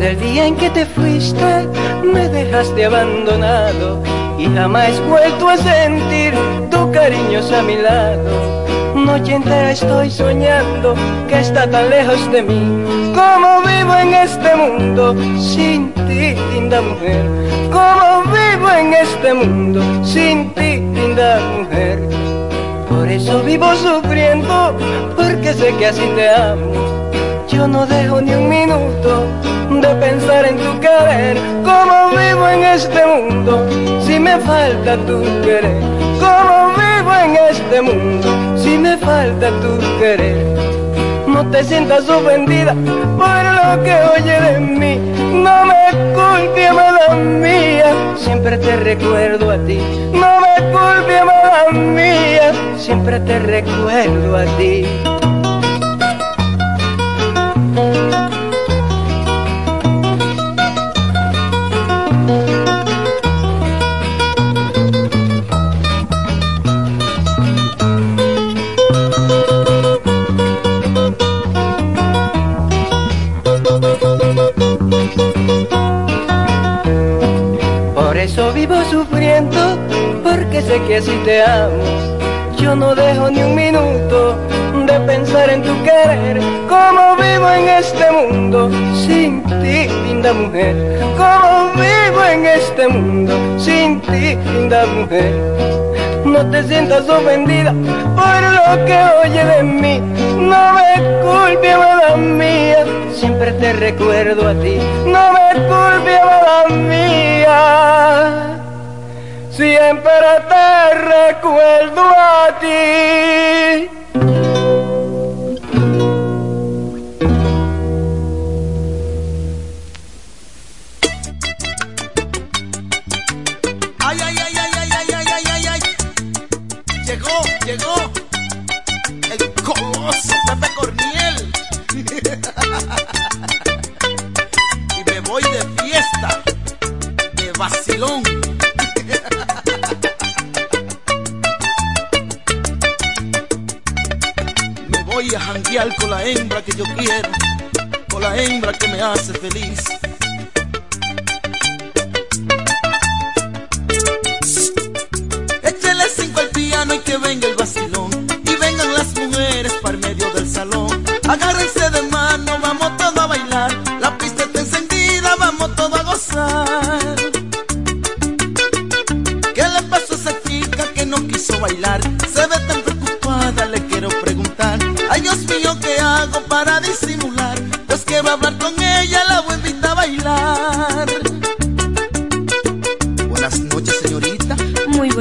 Desde el día en que te fuiste, me dejaste abandonado y jamás vuelto a sentir tu cariño a mi lado. Noche entera estoy soñando que está tan lejos de mí. ¿Cómo vivo en este mundo sin ti, linda mujer? ¿Cómo vivo en este mundo sin ti, linda mujer? Por eso vivo sufriendo, porque sé que así te amo. Yo no dejo ni un minuto de pensar en tu querer. ¿Cómo vivo en este mundo si me falta tu querer? ¿Cómo vivo en este mundo si me falta tu querer? No te sientas ofendida por lo que oye de mí. No me culpe, amada mía, siempre te recuerdo a ti. No me culpe, amada mía, siempre te recuerdo a ti. Sé que así te amo. Yo no dejo ni un minuto de pensar en tu querer. Como vivo en este mundo sin ti, linda mujer. Como vivo en este mundo sin ti, linda mujer. No te sientas ofendida por lo que oye de mí. No me culpe, amada mía. Siempre te recuerdo a ti. No me culpe, amada mía siempre te recuerdo a ti. my heart to believe.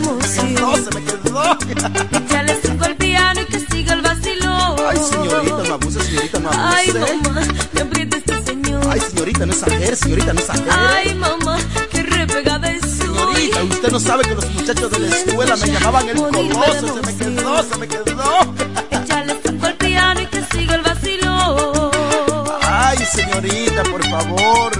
No, se me quedó. Échale cinco al piano y que el vacilón. Ay, señorita, no abuse, señorita, no abuse. Ay, ¿eh? mamá, me aprieta este señor. Ay, señorita, no exagere, señorita, no exagere. Ay, mamá, qué repegada es Señorita, usted no sabe que los muchachos de la escuela me llamaban el coloso. Se me quedó, se me quedó. Échale cinco al piano y que siga el vacilón. Ay, señorita, por favor.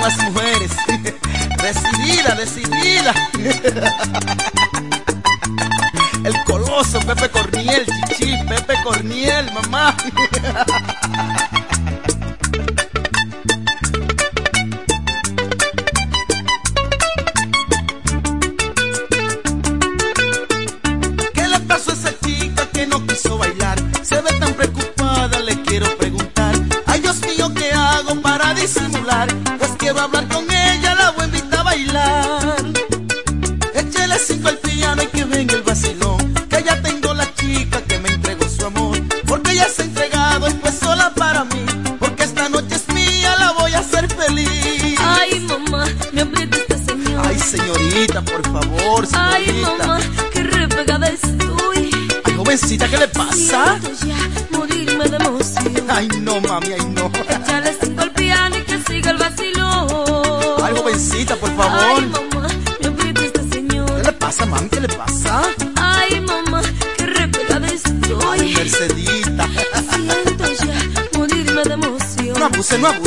las mujeres. decidida, decidida.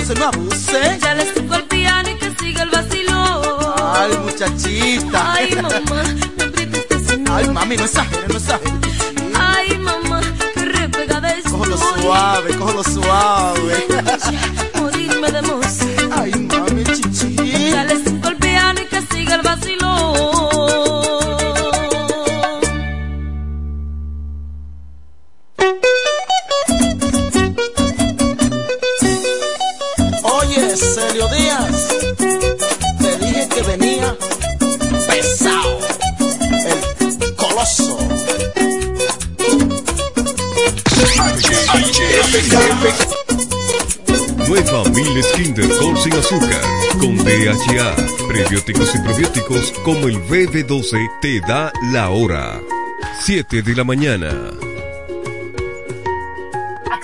abuse, no abuse. Ya le cinco al piano y que siga el vacilón. Ay, muchachita. Ay, mamá, Nueva Miles Kinder Gold sin azúcar, con DHA, prebióticos y probióticos como el BB12 te da la hora. 7 de la mañana.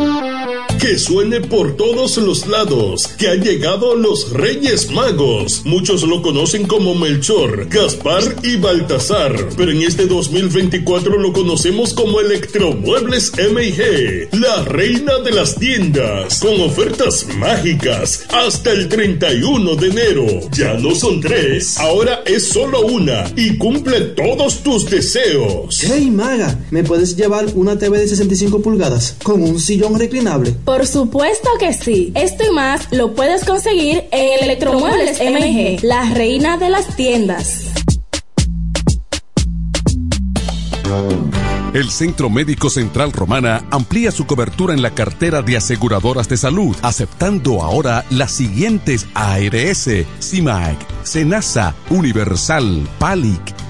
Thank you. Que suene por todos los lados, que han llegado los Reyes Magos. Muchos lo conocen como Melchor, Gaspar y Baltasar, pero en este 2024 lo conocemos como Electromuebles MG, la reina de las tiendas, con ofertas mágicas hasta el 31 de enero. Ya no son tres, ahora es solo una y cumple todos tus deseos. Hey Maga, ¿me puedes llevar una TV de 65 pulgadas con un sillón reclinable? Por supuesto que sí. Esto y más lo puedes conseguir en Electromuebles MG, la reina de las tiendas. El Centro Médico Central Romana amplía su cobertura en la cartera de aseguradoras de salud, aceptando ahora las siguientes ARS, CIMAC, SENASA, Universal, PALIC,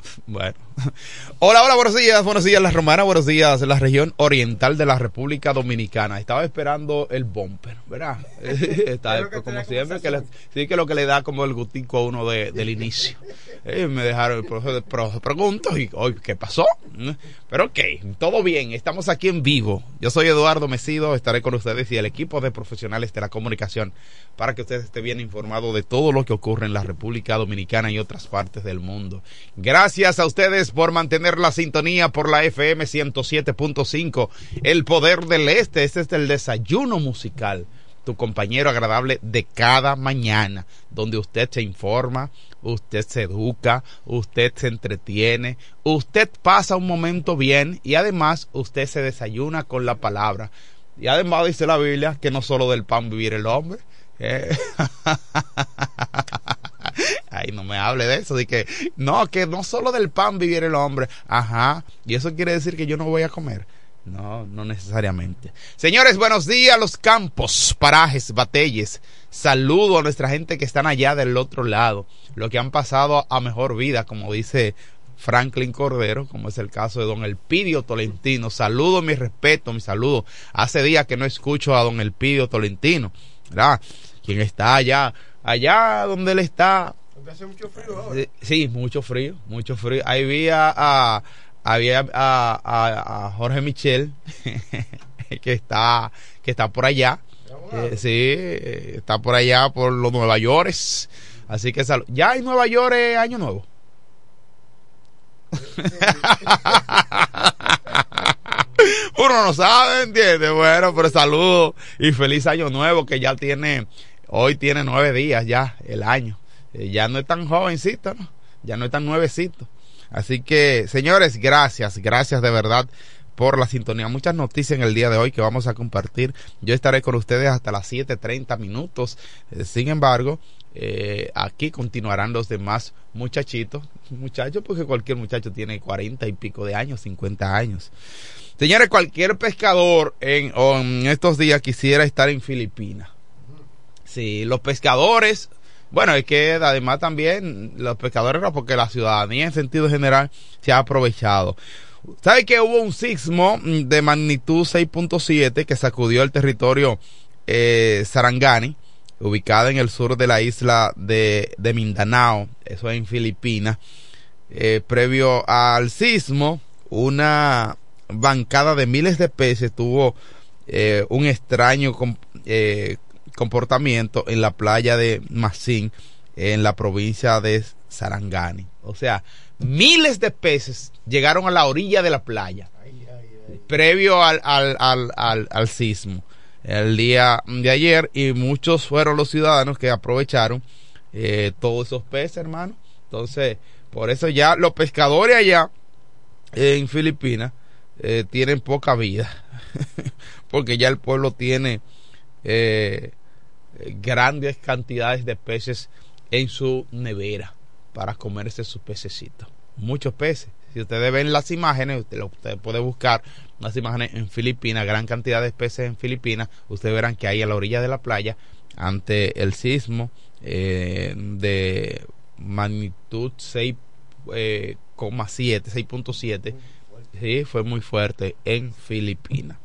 Bueno, Hola, hola, buenos días, buenos días La Romana, buenos días la región oriental de la República Dominicana. Estaba esperando el bumper, ¿verdad? Está, como siempre, que le- sí que lo que le da como el gustico a uno de- del inicio. Eh, me dejaron el profe de preguntas y hoy, ¿qué pasó? Mm, Pero ok, todo bien, estamos aquí en vivo. Yo soy Eduardo Mesido, estaré con ustedes y el equipo de profesionales de la comunicación para que usted esté bien informado de todo lo que ocurre en la República Dominicana y otras partes del mundo. Gracias a ustedes por mantener la sintonía por la FM 107.5, el poder del este. Este es el desayuno musical, tu compañero agradable de cada mañana, donde usted se informa, usted se educa, usted se entretiene, usted pasa un momento bien y además usted se desayuna con la palabra. Y además dice la Biblia que no solo del pan vivir el hombre. eh. Ay, no me hable de eso, de que no, que no solo del pan vivir el hombre. Ajá, y eso quiere decir que yo no voy a comer. No, no necesariamente. Señores, buenos días, los campos, parajes, batelles. Saludo a nuestra gente que están allá del otro lado, los que han pasado a mejor vida, como dice Franklin Cordero, como es el caso de don Elpidio Tolentino. Saludo, mi respeto, mi saludo. Hace días que no escucho a don Elpidio Tolentino, ¿verdad? Quien está allá, allá donde él está, hace mucho frío ahora. Sí, mucho frío, mucho frío. Ahí vi a, a- había a, a- a Jorge Michel que está que está por allá. Eh, sí, eh, está por allá por los Nueva York. Así que sal- ya en Nueva York es año nuevo. Uno no sabe, ¿entiende? Bueno, pero saludo y feliz año nuevo que ya tiene, hoy tiene nueve días ya el año. Eh, ya no es tan jovencito, ¿no? Ya no es tan nuevecito. Así que, señores, gracias, gracias de verdad por la sintonía. Muchas noticias en el día de hoy que vamos a compartir. Yo estaré con ustedes hasta las 7.30 minutos. Eh, sin embargo, eh, aquí continuarán los demás muchachitos. Muchachos, porque cualquier muchacho tiene 40 y pico de años, 50 años. Señores, cualquier pescador en, estos días quisiera estar en Filipinas. Sí, los pescadores, bueno, es que además también los pescadores porque la ciudadanía en sentido general se ha aprovechado. ¿Sabe que hubo un sismo de magnitud 6.7 que sacudió el territorio eh, Sarangani, ubicada en el sur de la isla de, Mindanao, eso es en Filipinas? Eh, previo al sismo, una bancada de miles de peces tuvo eh, un extraño eh, comportamiento en la playa de Masín, en la provincia de Sarangani. O sea, miles de peces llegaron a la orilla de la playa, previo al, al, al, al, al sismo, el día de ayer, y muchos fueron los ciudadanos que aprovecharon eh, todos esos peces, hermano. Entonces, por eso ya los pescadores allá en Filipinas eh, tienen poca vida, porque ya el pueblo tiene eh, grandes cantidades de peces en su nevera para comerse sus pececitos. Muchos peces. Si ustedes ven las imágenes, usted, lo- usted puede buscar las imágenes en Filipinas, gran cantidad de peces en Filipinas. Ustedes verán que hay a la orilla de la playa, ante el sismo eh, de magnitud 6,7, eh, coma siete, 6.7, sí, fue muy fuerte en Filipinas.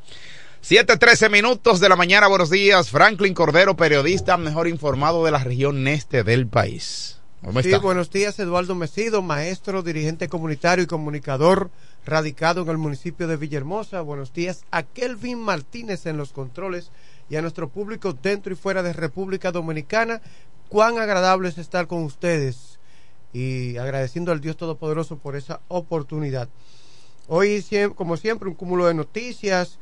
7:13 minutos de la mañana. Buenos días. Franklin Cordero, periodista mejor informado de la región este del país. ¿Cómo Sí, está? buenos días, Eduardo Mesido, maestro, dirigente comunitario y comunicador radicado en el municipio de Villahermosa. Buenos días a Kelvin Martínez en los controles y a nuestro público dentro y fuera de República Dominicana. Cuán agradable es estar con ustedes y agradeciendo al Dios Todopoderoso por esa oportunidad. Hoy, como siempre, un cúmulo de noticias.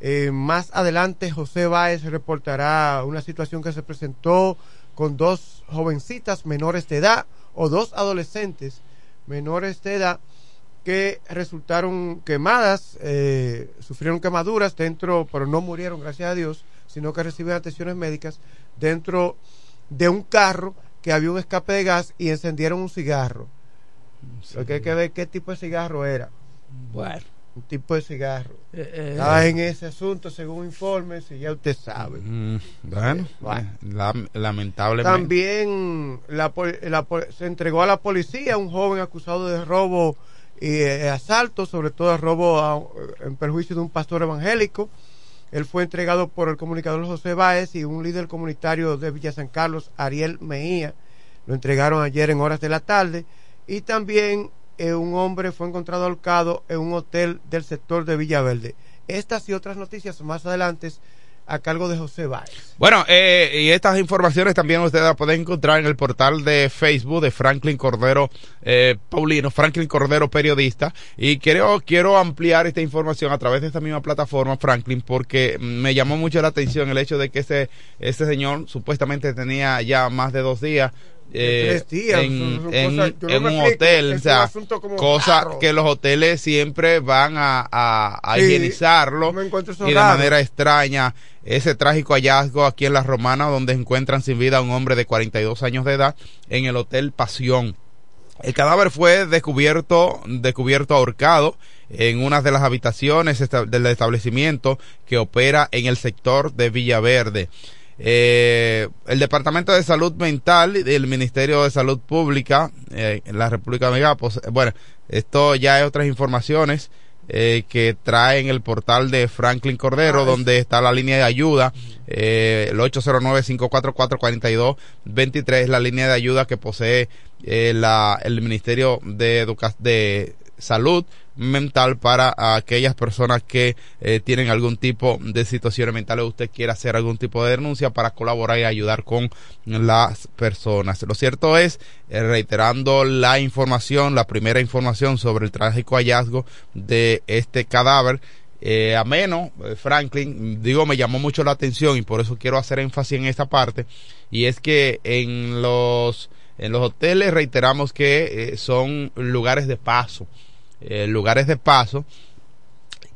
Eh, más adelante, José Báez reportará una situación que se presentó con dos jovencitas menores de edad o dos adolescentes menores de edad que resultaron quemadas, eh, sufrieron quemaduras dentro, pero no murieron, gracias a Dios, sino que recibieron atenciones médicas dentro de un carro que había un escape de gas y encendieron un cigarro. Lo que hay que ver qué tipo de cigarro era. Bueno. Un tipo de cigarro. eh. Estaba en ese asunto, según informes, y ya usted sabe. Mm, bueno, Bueno. lam- lamentablemente. También la, se entregó a la policía un joven acusado de robo y eh, asaltos, sobre todo robo a- en perjuicio de un pastor evangélico. Él fue entregado por el comunicador José Báez y un líder comunitario de Villa San Carlos, Ariel Mejía. Lo entregaron ayer en horas de la tarde. Y también un hombre fue encontrado ahorcado en un hotel del sector de Villaverde. Estas y otras noticias más adelante a cargo de José Báez. Bueno, eh, y estas informaciones también ustedes las pueden encontrar en el portal de Facebook de Franklin Cordero eh, Paulino, Franklin Cordero Periodista. Y quiero, quiero ampliar esta información a través de esta misma plataforma, Franklin, porque me llamó mucho la atención el hecho de que ese, ese señor supuestamente tenía ya más de dos días. Eh, tres días, en, cosas- un explico, hotel, o sea, un asunto como cosa raro. que los hoteles siempre van a, a, a Sí, higienizarlo y de raro. manera extraña ese trágico hallazgo aquí en La Romana donde encuentran sin vida a un hombre de 42 años de edad en el Hotel Pasión. El cadáver fue descubierto, descubierto ahorcado en una de las habitaciones del establecimiento que opera en el sector de Villaverde. Eh, el Departamento de Salud Mental del Ministerio de Salud Pública eh, en la República Dominicana, pues, bueno, esto ya es otras informaciones eh, que trae en el portal de Franklin Cordero, donde está la línea de ayuda, eh, el 809-544-4223, es la línea de ayuda que posee eh, la, el Ministerio de, Educa de Salud mental para aquellas personas que eh, tienen algún tipo de situaciones mentales usted quiere hacer algún tipo de denuncia para colaborar y ayudar con las personas. Lo cierto es, eh, reiterando la información, la primera información sobre el trágico hallazgo de este cadáver, eh, ameno, eh, Franklin, digo, me llamó mucho la atención y por eso quiero hacer énfasis en esta parte, y es que en los, en los hoteles reiteramos que son lugares de paso, eh, lugares de paso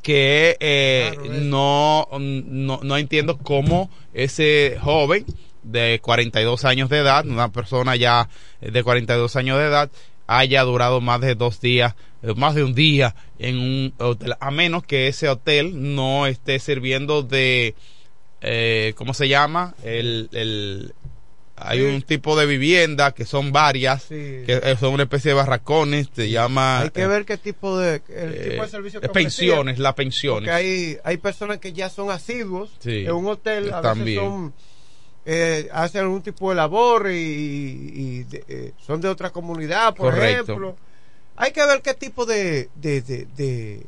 que eh, no, no, no entiendo cómo ese joven de 42 años de edad, una persona ya de 42 años de edad, haya durado más de dos días, eh, más de un día en un hotel, a menos que ese hotel no esté sirviendo de, eh, ¿cómo se llama? El, el, hay un tipo de vivienda que son varias, que eh, son una especie de barracones, se llama... Hay que ver qué tipo de, el eh, tipo de servicio que eh, pensiones, las pensiones. Porque hay, hay personas que ya son asiduos Sí, en un hotel, a veces son, eh, hacen algún tipo de labor y, y de- eh, son de otra comunidad, por Correcto. ejemplo. Hay que ver qué tipo de, de, de,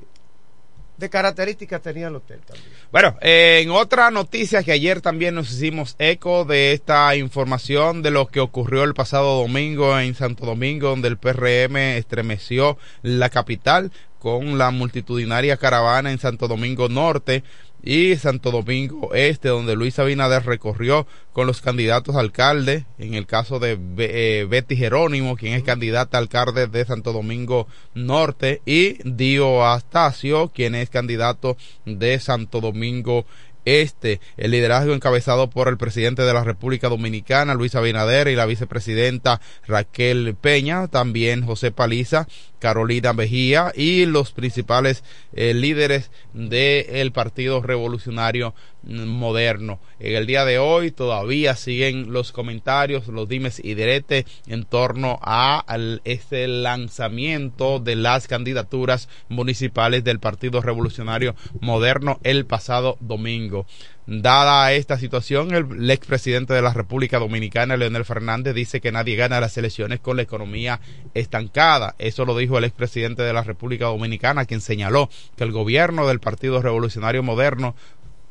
características tenía el hotel también. Bueno, eh, en otra noticia que ayer también nos hicimos eco de esta información de lo que ocurrió el pasado domingo en Santo Domingo, donde el PRM estremeció la capital con la multitudinaria caravana en Santo Domingo Norte y Santo Domingo Este, donde Luis Abinader recorrió con los candidatos a alcalde, en el caso de eh, Betty Jerónimo, quien es candidata a alcalde de Santo Domingo Norte, y Dio Astacio, quien es candidato de Santo Domingo este, el liderazgo encabezado por el presidente de la República Dominicana, Luis Abinader, y la vicepresidenta Raquel Peña, también José Paliza, Carolina Mejía y los principales eh, líderes del Partido Revolucionario Moderno. En el día de hoy todavía siguen los comentarios, los dimes y diretes en torno a al- este lanzamiento de las candidaturas municipales del Partido Revolucionario Moderno el pasado domingo. Dada esta situación, el, el expresidente de la República Dominicana, Leonel Fernández, dice que nadie gana las elecciones con la economía estancada. Eso lo dijo el expresidente de la República Dominicana, quien señaló que el gobierno del Partido Revolucionario Moderno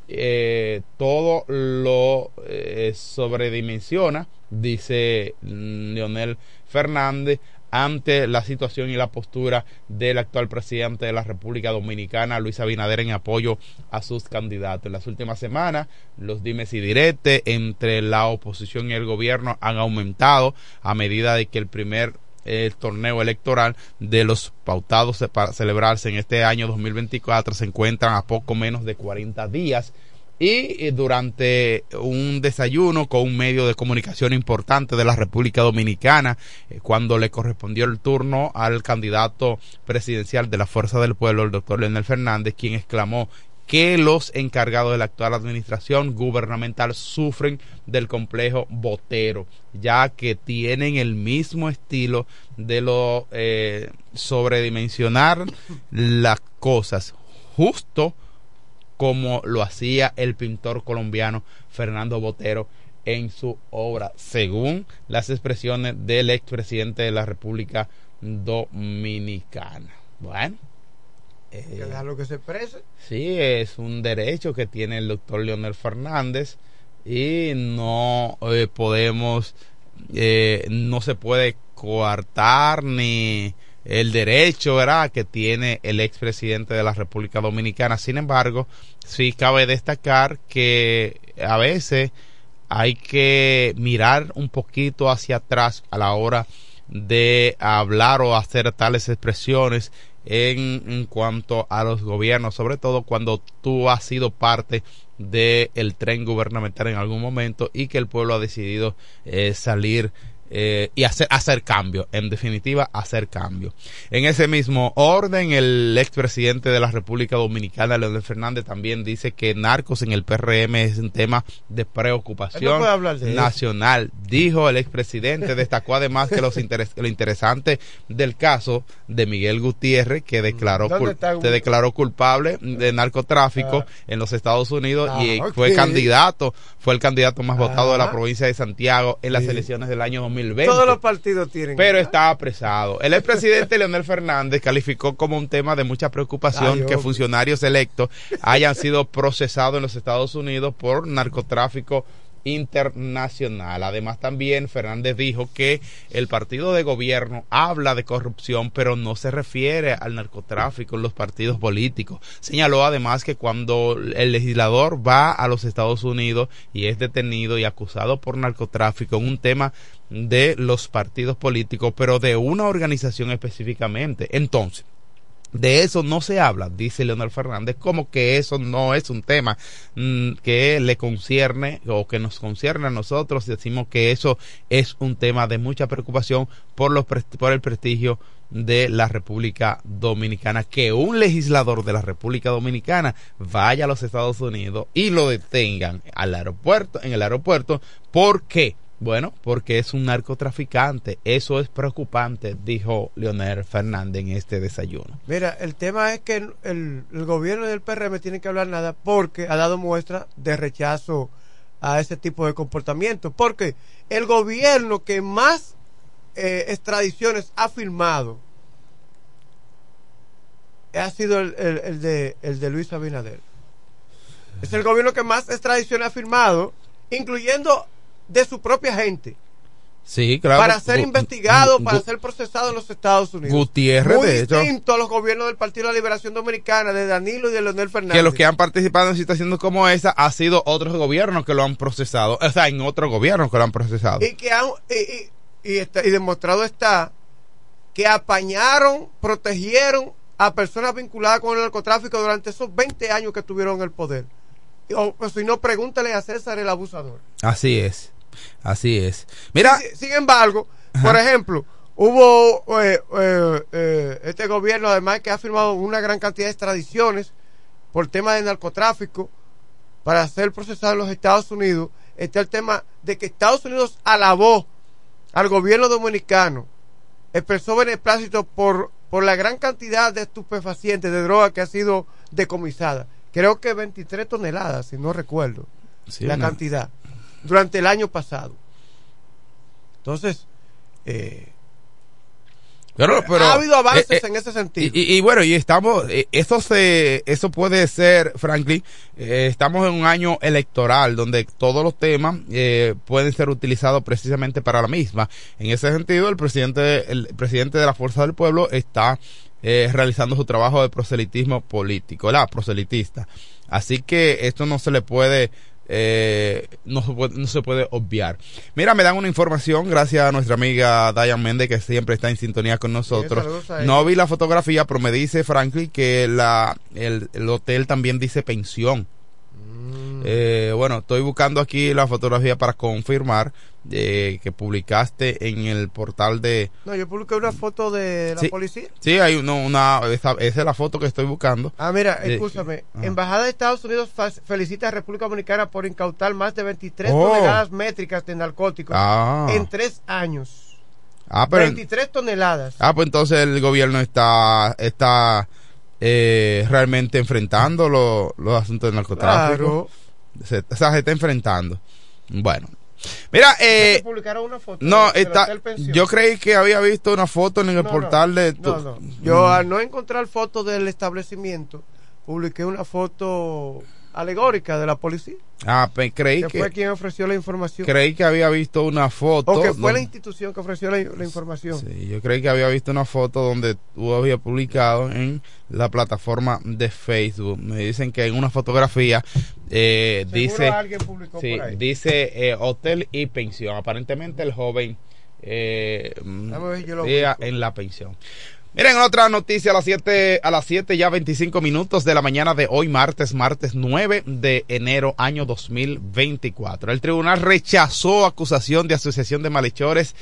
eh, todo lo eh, sobredimensiona, dice mm, Leonel Fernández, ante la situación y la postura del actual presidente de la República Dominicana, Luis Abinader, en apoyo a sus candidatos. En las últimas semanas, los dimes y diretes entre la oposición y el gobierno han aumentado a medida de que el primer el torneo electoral de los pautados para celebrarse en este año 2024 se encuentran a poco menos de 40 días y eh, durante un desayuno con un medio de comunicación importante de la República Dominicana, eh, cuando le correspondió el turno al candidato presidencial de la Fuerza del Pueblo, el doctor Leonel Fernández, quien exclamó que los encargados de la actual administración gubernamental sufren del complejo botero, ya que tienen el mismo estilo de lo eh, sobredimensionar las cosas, justo como lo hacía el pintor colombiano Fernando Botero en su obra, según las expresiones del expresidente de la República Dominicana. Bueno. Eh, lo que se exprese. Sí, es un derecho que tiene el doctor Leonel Fernández y no eh, podemos, eh, no se puede coartar ni el derecho ¿verdad? que tiene el expresidente de la República Dominicana. Sin embargo, sí cabe destacar que a veces hay que mirar un poquito hacia atrás a la hora de hablar o hacer tales expresiones en, cuanto a los gobiernos, sobre todo cuando tú has sido parte del tren gubernamental en algún momento y que el pueblo ha decidido eh, salir eh, y hacer, hacer cambio, en definitiva, hacer cambio. En ese mismo orden, el expresidente de la República Dominicana, Leonel Fernández, también dice que narcos en el PRM es un tema de preocupación nacional. Dijo el expresidente, destacó además que los lo interesante del caso de Miguel Gutiérrez, que declaró, se declaró culpable de narcotráfico ah. en los Estados Unidos y ah, fue candidato, fue el candidato más votado de la provincia de Santiago en las elecciones del año 2000 todos los partidos tienen. Pero está apresado. El expresidente Leonel Fernández calificó como un tema de mucha preocupación que funcionarios electos hayan sido procesados en los Estados Unidos por narcotráfico internacional. Además también Fernández dijo que el partido de gobierno habla de corrupción, pero no se refiere al narcotráfico en los partidos políticos. Señaló además que cuando el legislador va a los Estados Unidos y es detenido y acusado por narcotráfico en un tema de los partidos políticos, pero de una organización específicamente. Entonces, de eso no se habla, dice Leonel Fernández, como que eso no es un tema mm, que le concierne o que nos concierne a nosotros. Decimos que eso es un tema de mucha preocupación por, los, por el prestigio de la República Dominicana. Que un legislador de la República Dominicana vaya a los Estados Unidos y lo detengan al aeropuerto, en el aeropuerto, ¿por qué? Bueno, porque es un narcotraficante. Eso es preocupante, dijo Leonel Fernández en este desayuno. Mira, el tema es que el, gobierno del PRM tiene que hablar nada porque ha dado muestra de rechazo a ese tipo de comportamiento. Porque el gobierno que más eh, extradiciones ha firmado ha sido el, de, el de Luis Abinader. Es el gobierno que más extradiciones ha firmado, incluyendo de su propia gente. Sí, claro. Para ser investigado, para ser procesado en los Estados Unidos. Gutiérrez, Muy de hecho. distinto a los gobiernos del Partido de la Liberación Dominicana, de Danilo y de Leonel Fernández. Que los que han participado en situaciones como esa ha sido otros gobiernos que lo han procesado. O sea, en otros gobiernos que lo han procesado. Y que han, y, y demostrado está que apañaron, protegieron a personas vinculadas con el narcotráfico durante esos 20 años que tuvieron el poder. O, si no, pregúntale a César el abusador. Así es. Así es. Mira. Sin, embargo, por ejemplo, hubo eh, eh, eh, este gobierno, además, que ha firmado una gran cantidad de extradiciones por tema de narcotráfico para ser procesado en los Estados Unidos. Está el tema de que Estados Unidos alabó al gobierno dominicano, expresó beneplácito por, por la gran cantidad de estupefacientes, de droga que ha sido decomisada. Creo que 23 toneladas, si no recuerdo la cantidad durante el año pasado. Entonces, eh, pero, ha habido avances eh, eh, en ese sentido. Y, bueno, y estamos, eso se, eso puede ser, Franklin, estamos en un año electoral donde todos los temas pueden ser utilizados precisamente para la misma. En ese sentido, el presidente, el presidente de la Fuerza del Pueblo está realizando su trabajo de proselitismo político, la proselitista. Así que esto no se le puede eh, no, no, se puede obviar. Mira, me dan una información gracias a nuestra amiga Diane Méndez que siempre está en sintonía con nosotros. no vi la fotografía, pero me dice Franklin que la, el, hotel también dice pensión. Eh, bueno, estoy buscando aquí la fotografía para confirmar eh, que publicaste en el portal de... No, yo publiqué una foto de la Sí. policía. Sí, hay uno- una... Esa, esa es la foto que estoy buscando. Ah, mira, Eh, escúchame. ajá. Embajada de Estados Unidos felicita a República Dominicana por incautar más de 23 Oh. toneladas métricas de narcóticos Ah. en tres años. Ah, pero... 23 toneladas. Ah, pues entonces el gobierno está... está eh, realmente enfrentando lo- los asuntos del narcotráfico. Claro. Se, o sea, se está enfrentando. Bueno. Mira, eh, ¿Se publicaron una foto no, está, yo creí que había visto una foto en el No, no, portal de... No, tu- no. Yo Mm. al no encontrar foto del establecimiento, publiqué una foto alegórica de la policía. Ah, pues creí que, que... fue quien ofreció la información. Creí que había visto una foto. o que fue la institución que ofreció la, la información. Sí, yo creí que había visto una foto donde tú habías publicado en la plataforma de Facebook. Me dicen que en una fotografía eh, dice, alguien publicó sí, por ahí. dice eh, hotel y pensión. Aparentemente el joven eh, ver, yo lo en la pensión. Miren otra noticia a las 7 a las 7 ya 25 minutos de la mañana de hoy martes martes 9 de enero año 2024. El tribunal rechazó acusación de asociación de malhechores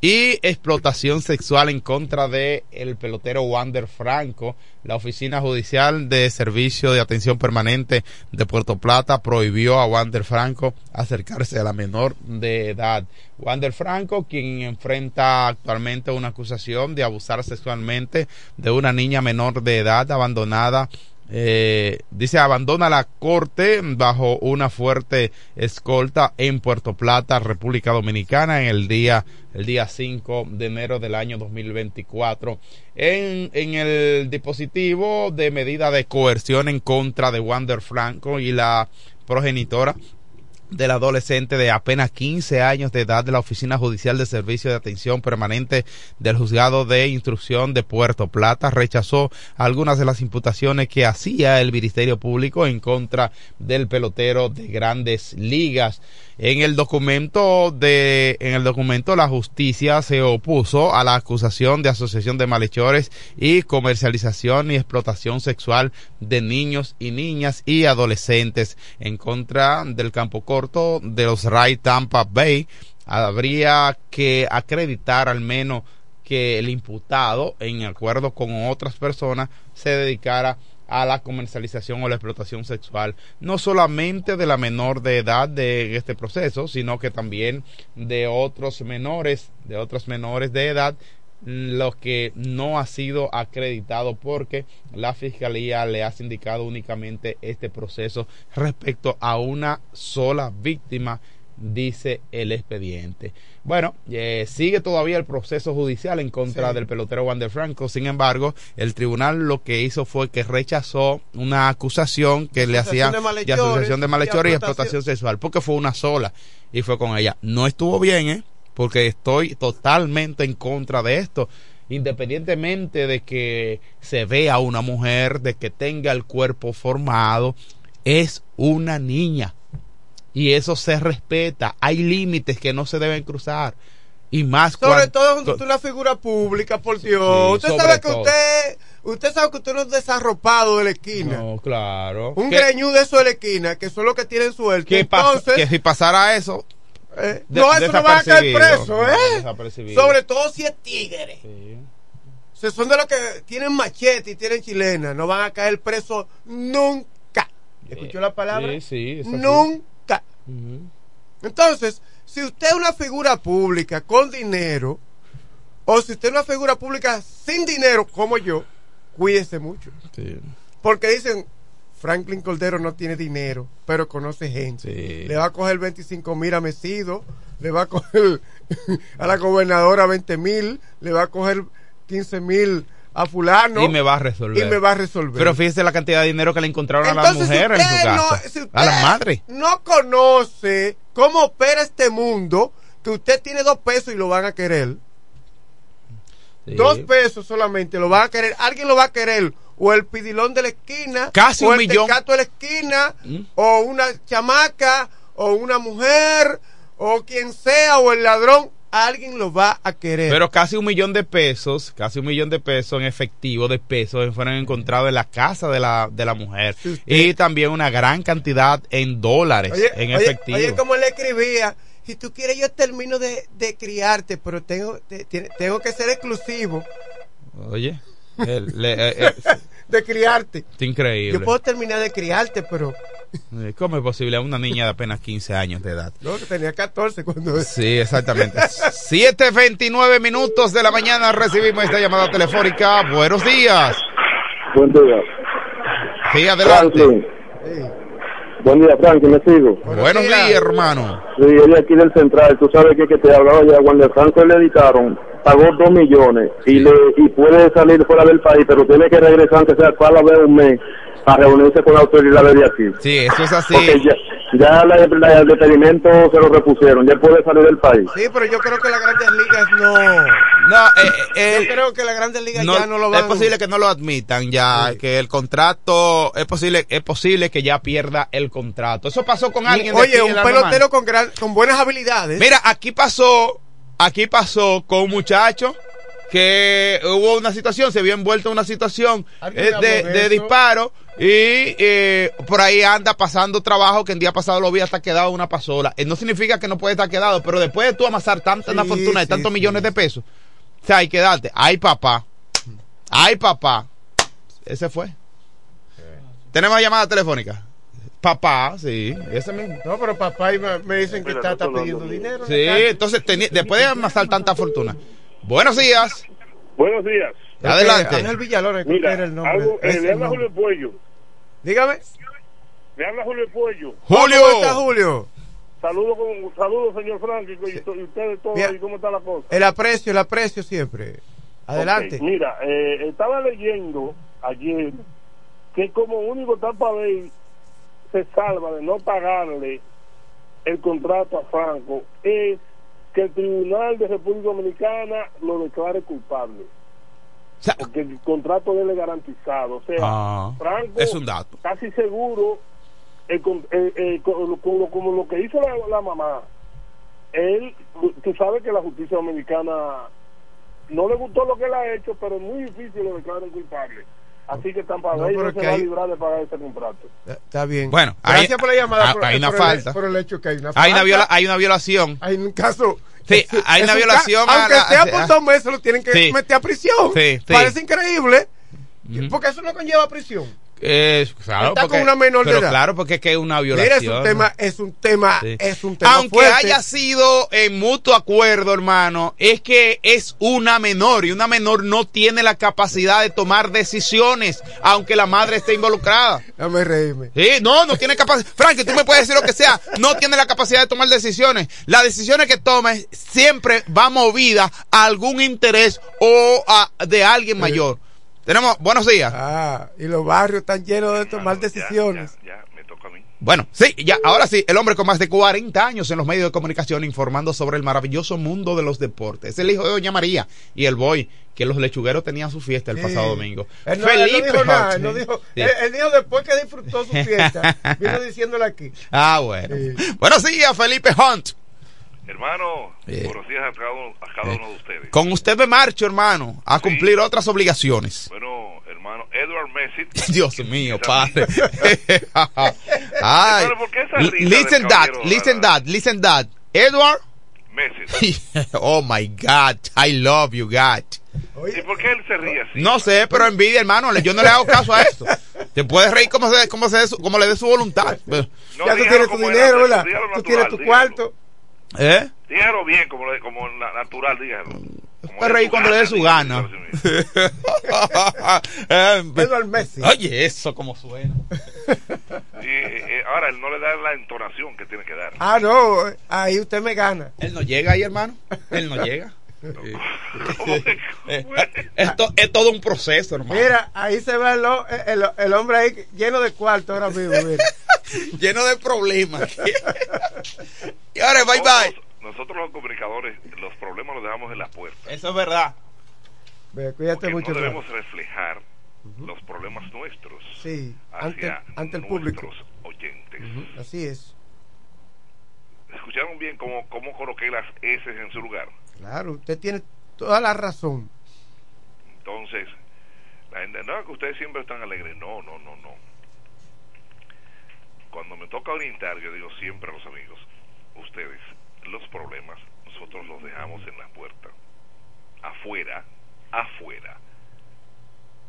y explotación sexual en contra de el pelotero Wander Franco. La Oficina Judicial de Servicio de Atención Permanente de Puerto Plata prohibió a Wander Franco acercarse a la menor de edad. Wander Franco, quien enfrenta actualmente una acusación de abusar sexualmente de una niña menor de edad abandonada eh, dice abandona la corte bajo una fuerte escolta en Puerto Plata, República Dominicana, en el día el día 5 de enero del año 2024 en, en el dispositivo de medida de coerción en contra de Wander Franco y la progenitora del adolescente de apenas 15 años de edad de la Oficina Judicial de Servicio de Atención Permanente del Juzgado de Instrucción de Puerto Plata rechazó algunas de las imputaciones que hacía el Ministerio Público en contra del pelotero de Grandes Ligas. En el documento de en el documento la justicia se opuso a la acusación de asociación de malhechores y comercialización y explotación sexual de niños y niñas y adolescentes en contra del campo de los Rays Tampa Bay. Habría que acreditar al menos que el imputado, en acuerdo con otras personas, se dedicara a la comercialización o la explotación sexual, no solamente de la menor de edad de este proceso, sino que también de otros menores, de otros menores de edad, lo que no ha sido acreditado porque la fiscalía le ha indicado únicamente este proceso respecto a una sola víctima dice el expediente. Bueno, eh, sigue todavía el proceso judicial en contra Sí. del pelotero Wander Franco. Sin embargo, el tribunal lo que hizo fue que rechazó una acusación que le hacían de de asociación de malhechores y explotación sexual, porque fue una sola y fue con ella. No estuvo bien, ¿eh? Porque estoy totalmente en contra de esto. Independientemente de que se vea una mujer, de que tenga el cuerpo formado, es una niña. Y eso se respeta. Hay límites que no se deben cruzar. Y más Sobre todo cuando es una figura pública, por Dios. Sí, usted sabe que todo. usted, usted sabe que usted no es desarropado de la esquina. No, claro. Un ¿Qué- greñú de eso de la esquina, que son los que tienen suerte. Entonces, Que si pasara eso, eh, no, eso no van a caer preso, ¿eh? Sobre todo si es tigre. Se son de los que tienen machete y tienen chilena. No van a caer presos nunca. ¿Escuchó la palabra? Sí, sí. Nunca. Entonces, si usted es una figura pública con dinero, o si usted es una figura pública sin dinero, como yo, cuídese mucho. Sí. Porque dicen, Franklin Cordero no tiene dinero, pero conoce gente. Le va a coger 25 mil a Mesido, le va a coger a la gobernadora 20 mil, le va a coger 15 mil a fulano. y me va a resolver. Y me va a resolver. Pero fíjese la cantidad de dinero que le encontraron a si mujeres en su no- casa. si a las madres. No conoce cómo opera este mundo, que usted tiene dos pesos y lo van a querer. Sí. Dos pesos solamente lo van a querer. Alguien lo va a querer. O el pidilón de la esquina. Casi o un el millón. de la esquina. ¿Mm? O una chamaca. O una mujer. O quien sea. O el ladrón. alguien lo va a querer. Pero casi un millón de pesos, casi un millón de pesos en efectivo de pesos fueron encontrados en la casa de la, de la mujer. Y también una gran cantidad en dólares Oye, en oye, efectivo. oye, como él escribía, si tú quieres yo termino de, de criarte, pero tengo, te- tengo que ser exclusivo Oye, le- de criarte. es increíble. Yo puedo terminar de criarte, pero Eh, ¿Cómo es posible a una niña de apenas 15 años de edad? no, que tenía 14 cuando... Sí, exactamente. 7.29 minutos de la mañana recibimos esta llamada telefónica. Buenos días. Buen día. Sí, adelante. Buen día, Franklin, me sigo. Buenos días, hermano. Sí, yo de aquí del Central. Tú sabes que, que te hablaba ya. Cuando el Franco le editaron, pagó dos millones y le y puede salir fuera del país, pero tiene que regresar, aunque sea para ver un mes, para reunirse con la autoridad de aquí. Sí, eso es así. Porque ya, ya la, la- el detenimiento se lo repusieron. Ya puede salir del país. Sí, pero yo creo que las grandes ligas no... No, eh, yo creo que las grandes ligas No, ya no lo van es posible que no lo admitan ya, que el contrato, es posible, es posible que ya pierda el contrato. Eso pasó con alguien de Oye, aquí un pelotero con, gran, con buenas habilidades. Mira, aquí pasó, aquí pasó con un muchacho que hubo una situación, se vio envuelto en una situación eh, de, de de eso. disparo y eh, por ahí anda pasando trabajo que el día pasado lo vi hasta quedado en una pasola. Eh, no significa que no puede estar quedado, pero después de tú amasar tanta una Sí, fortuna de sí, tantos sí. millones de pesos, o sea, hay que darte. Ay, papá. Ay, papá. Ese fue. Tenemos llamada telefónica. Papá, sí, ese mismo. No, pero papá y me, me dicen que está, está pidiendo dinero. Sí, entonces teni- después de amasar tanta fortuna. Buenos días. Buenos días. Adelante. Ángel Villalón, Mira, era el nombre. algo, eh, le habla. Julio Puello. Dígame. Le habla Julio Puello. ¿Cómo está Julio? Saludos, con, saludos señor y, to- y ustedes todos. ¿y cómo está la cosa? El aprecio, el aprecio siempre. Adelante. Mira, eh, estaba leyendo ayer que como único Tampa Bay se salva de no pagarle el contrato a Franco es que el Tribunal de República Dominicana lo declare culpable. Porque el contrato de él es garantizado. O sea, Ah, Franco es un dato. casi seguro eh, eh, lo- como lo que hizo la, la mamá él tú sabes que la justicia dominicana no le gustó lo que él ha hecho pero es muy difícil lo declaren culpable así que Tampa No, Bay pero no se que va a librar de pagar ese contrato Está bien. Bueno, gracias hay- por la llamada. hay- por, hay una por falta. El, por el hecho que hay una Hay una, falta. viola- hay una violación. Hay un caso. Sí, hay es una un violación ca- a Aunque la- sea a- por dos meses, lo tienen que Sí. meter a prisión. Sí, sí. Parece increíble. Porque eso no conlleva prisión. Eh, claro, Está porque- con una menor de edad. claro, porque es que es una violación. Mira, es un ¿no? tema, es un tema, Sí. es un tema Aunque fuerte. haya sido en mutuo acuerdo, hermano, es que es una menor y una menor no tiene la capacidad de tomar decisiones, aunque la madre esté involucrada. Dame reírme. Sí, no, no tiene capacidad. Frank, tú me puedes decir lo que sea, no tiene la capacidad de tomar decisiones. Las decisiones que tome siempre va movida a algún interés o a, de alguien mayor. Tenemos, buenos días. Ah, y los barrios están llenos de tomar decisiones. Bueno, sí, ya, ahora sí, el hombre con más de 40 años en los medios de comunicación informando sobre el maravilloso mundo de los deportes. Es el hijo de Doña María y el boy, que los lechugueros tenían su fiesta el Sí. pasado domingo. Él no, él no dijo nada, él, no Hodge. dijo, Sí. él, él dijo después que disfrutó su fiesta, vino diciéndole aquí. Ah, bueno. Buenos días, Felipe Hunt. Hermano, Eh. buenos días a cada, uno, a cada uno de ustedes. Con usted me marcho, hermano, a cumplir otras obligaciones. Bueno, hermano, Edward Messi. Dios mío, padre. Ay. Hermano, ¿por qué esa Listen that, listen that, listen that. Edward. Messi. oh my God, I love you, God. ¿Y por qué él se ríe así? No sé, pero envidia, hermano. Yo no le hago caso a esto. Te puedes reír como, se, como, se dé su- como le dé su voluntad. ya tú tienes tu dinero, ¿verdad? Tú tienes tu cuarto. ¿Eh? Dígalo bien, como, le- como na- natural, dígalo. Puedes reír cuando le dé su gana. Eh, Edward Messi. Oye, eso como suena. Y, eh, ahora, él no le da la entonación que tiene que dar. Ah, no, ahí usted me gana. Él no llega ahí, hermano. Él no llega. Eh, eh, esto es todo un proceso, hermano. Mira, ahí se ve el, el, el hombre ahí lleno de cuarto ahora mismo. Mira. Lleno de problemas. y ahora, bye bye. Nosotros los comunicadores, los problemas los dejamos en la puerta. Eso es verdad. Ve, cuídate Porque mucho. no debemos reflejar los problemas nuestros Sí, ante, hacia ante el público. oyentes. Así es. ¿Escucharon bien cómo, cómo coloqué las S en su lugar? Claro, usted tiene toda la razón. Entonces, la gente, no, que ustedes siempre están alegres. No, no, no, no. Cuando me toca orientar, yo digo siempre a los amigos, ustedes, los problemas, nosotros los dejamos en la puerta. Afuera, afuera.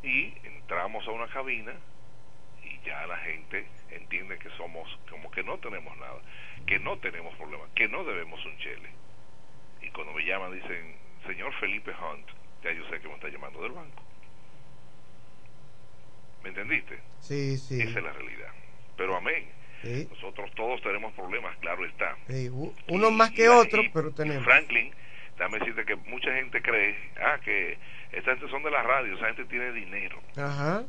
Y entramos a una cabina y ya la gente entiende que somos, como que no tenemos nada, que no tenemos problemas, que no debemos un chele. Y cuando me llaman dicen, señor Felipe Hunt, ya yo sé que me está llamando del banco. ¿Me entendiste? Sí, sí. Esa es la realidad. Pero amén. Sí. Nosotros todos tenemos problemas, claro está. Sí, u- uno más que otro, pero tenemos. Franklin, déjame decirte que mucha gente cree, ah, que esta gente son de la radio, esa gente tiene dinero. Ajá,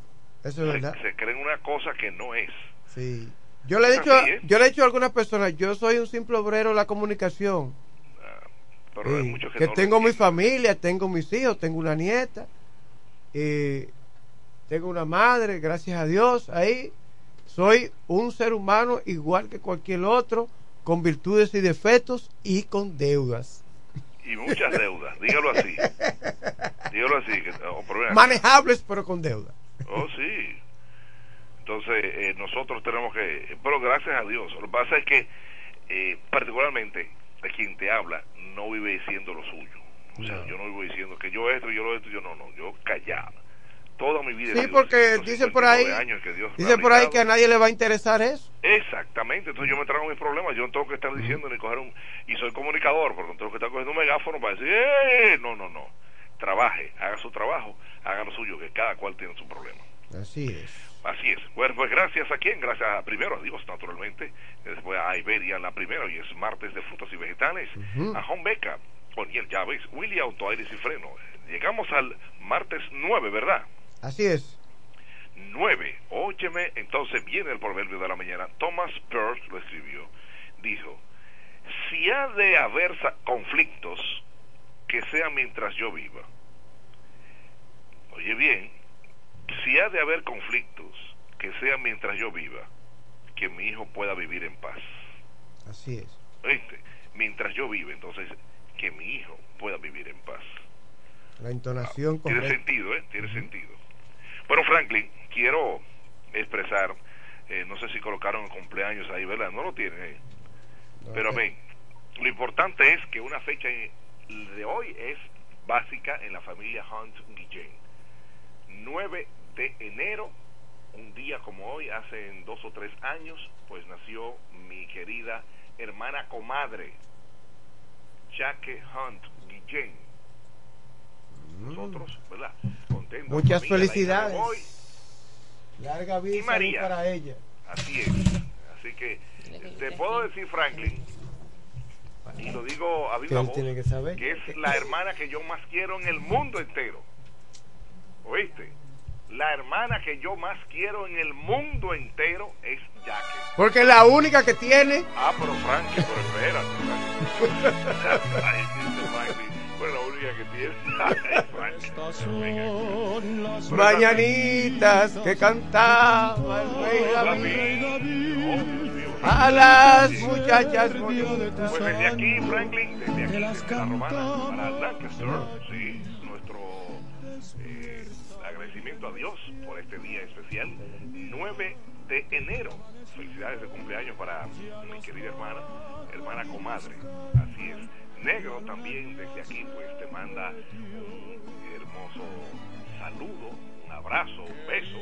eso es verdad. Se, se creen una cosa que no es. Sí. Yo le he dicho, ¿eh? yo le he dicho a algunas personas, yo soy un simple obrero de la comunicación. Pero hay Sí, muchos que, que no tengo mi familia, tengo mis hijos, tengo una nieta, y tengo una madre, gracias a Dios, ahí soy un ser humano igual que cualquier otro, con virtudes y defectos y con deudas. Y muchas deudas, dígalo así. dígalo así. Que, oh, pero. Manejables, pero con deudas. Oh, sí. Entonces, eh, nosotros tenemos que... Pero gracias a Dios. Lo que pasa es que, eh, particularmente, a quien te habla no vive diciendo lo suyo. O sea, yo no vivo diciendo que yo esto, yo lo esto, yo no, no. Yo callado. Toda mi vida... Sí, porque dice por ahí, 59 años que Dios dice por ahí que a nadie le va a interesar eso. Exactamente, entonces yo me trago mis problemas, yo no tengo que estar diciendo ni coger un... Y soy comunicador, porque no tengo que estar cogiendo un megáfono para decir, ¡eh! No, no, no. Trabaje, haga su trabajo, haga lo suyo, que cada cual tiene su problema. Así es. Así es. Bueno, pues gracias a quién? Gracias a, primero a Dios, naturalmente. Después a Iberia, la primera, y es martes de frutas y vegetales. Ujú. A Home Beca, Oniel Llaves, Willy Auto Aires y Freno. Llegamos al martes 9, ¿verdad? Así es. 9. Óyeme, entonces viene el proverbio de la mañana. Thomas Peirce lo escribió. Dijo, si ha de haber conflictos, que sean mientras yo viva. Oye bien, si ha de haber conflictos, que sean mientras yo viva, que mi hijo pueda vivir en paz. Así es. ¿Oíste? Mientras yo viva, entonces, que mi hijo pueda vivir en paz. La entonación Tiene correcta. sentido, ¿eh? Tiene sentido. Bueno, Franklin, quiero expresar, eh, no sé si colocaron el cumpleaños ahí, ¿verdad? No lo tienen, ¿eh? Pero ven, lo importante es que una fecha de hoy es básica en la familia Hunt Guillén. 9 de enero, un día como hoy, hace dos o tres años, pues nació mi querida hermana comadre, Jaque Hunt Guillén. Nosotros, ¿verdad? Muchas familia, felicidades. hoy. Larga vida Y María. para ella. Así es. Así que te puedo decir, Franklin, y lo digo a Que viva él voz, tiene que saber. que es la hermana que yo más quiero en el mundo entero. ¿Oíste? La hermana que yo más quiero en el mundo entero es Jackie. Porque es la única que tiene. Ah, pero Franklin, pero espérate. Franklin. Que tiene. Mañanitas que cantaba el rey David. Oh, A las muchachas bonitas. Pues desde aquí, Franklin, desde aquí, desde la romana, para Lancaster, sí, nuestro eh, agradecimiento a Dios por este día especial, 9 de enero. Felicidades de cumpleaños para mi querida hermana, hermana comadre, así es. Negro también desde aquí, pues te manda un hermoso saludo, un abrazo, un beso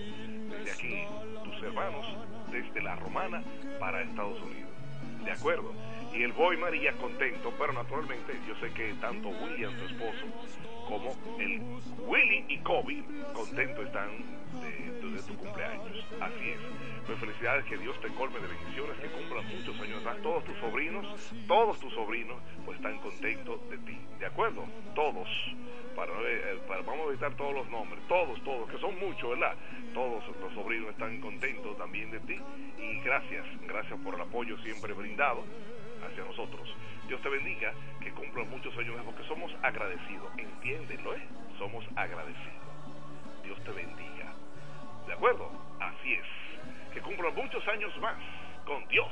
desde aquí, tus hermanos, desde la romana para Estados Unidos. De acuerdo. Y el Boy María contento, pero naturalmente yo sé que tanto William, tu esposo, como el Willy y Kobe contentos están de, de tu cumpleaños. Así es. Pues felicidades, que Dios te colme de bendiciones, que cumplan muchos años más. Todos tus sobrinos, todos tus sobrinos, pues están contentos de ti. ¿De acuerdo? Todos. Para, eh, para- vamos a evitar todos los nombres. Todos, todos, que son muchos, ¿verdad? Todos los sobrinos están contentos también de ti. Y gracias, gracias por el apoyo siempre brindado nosotros. Dios te bendiga, que cumplan muchos años más, porque somos agradecidos. Entiéndelo, ¿eh? Somos agradecidos. Dios te bendiga. ¿De acuerdo? Así es. Que cumplan muchos años más con Dios.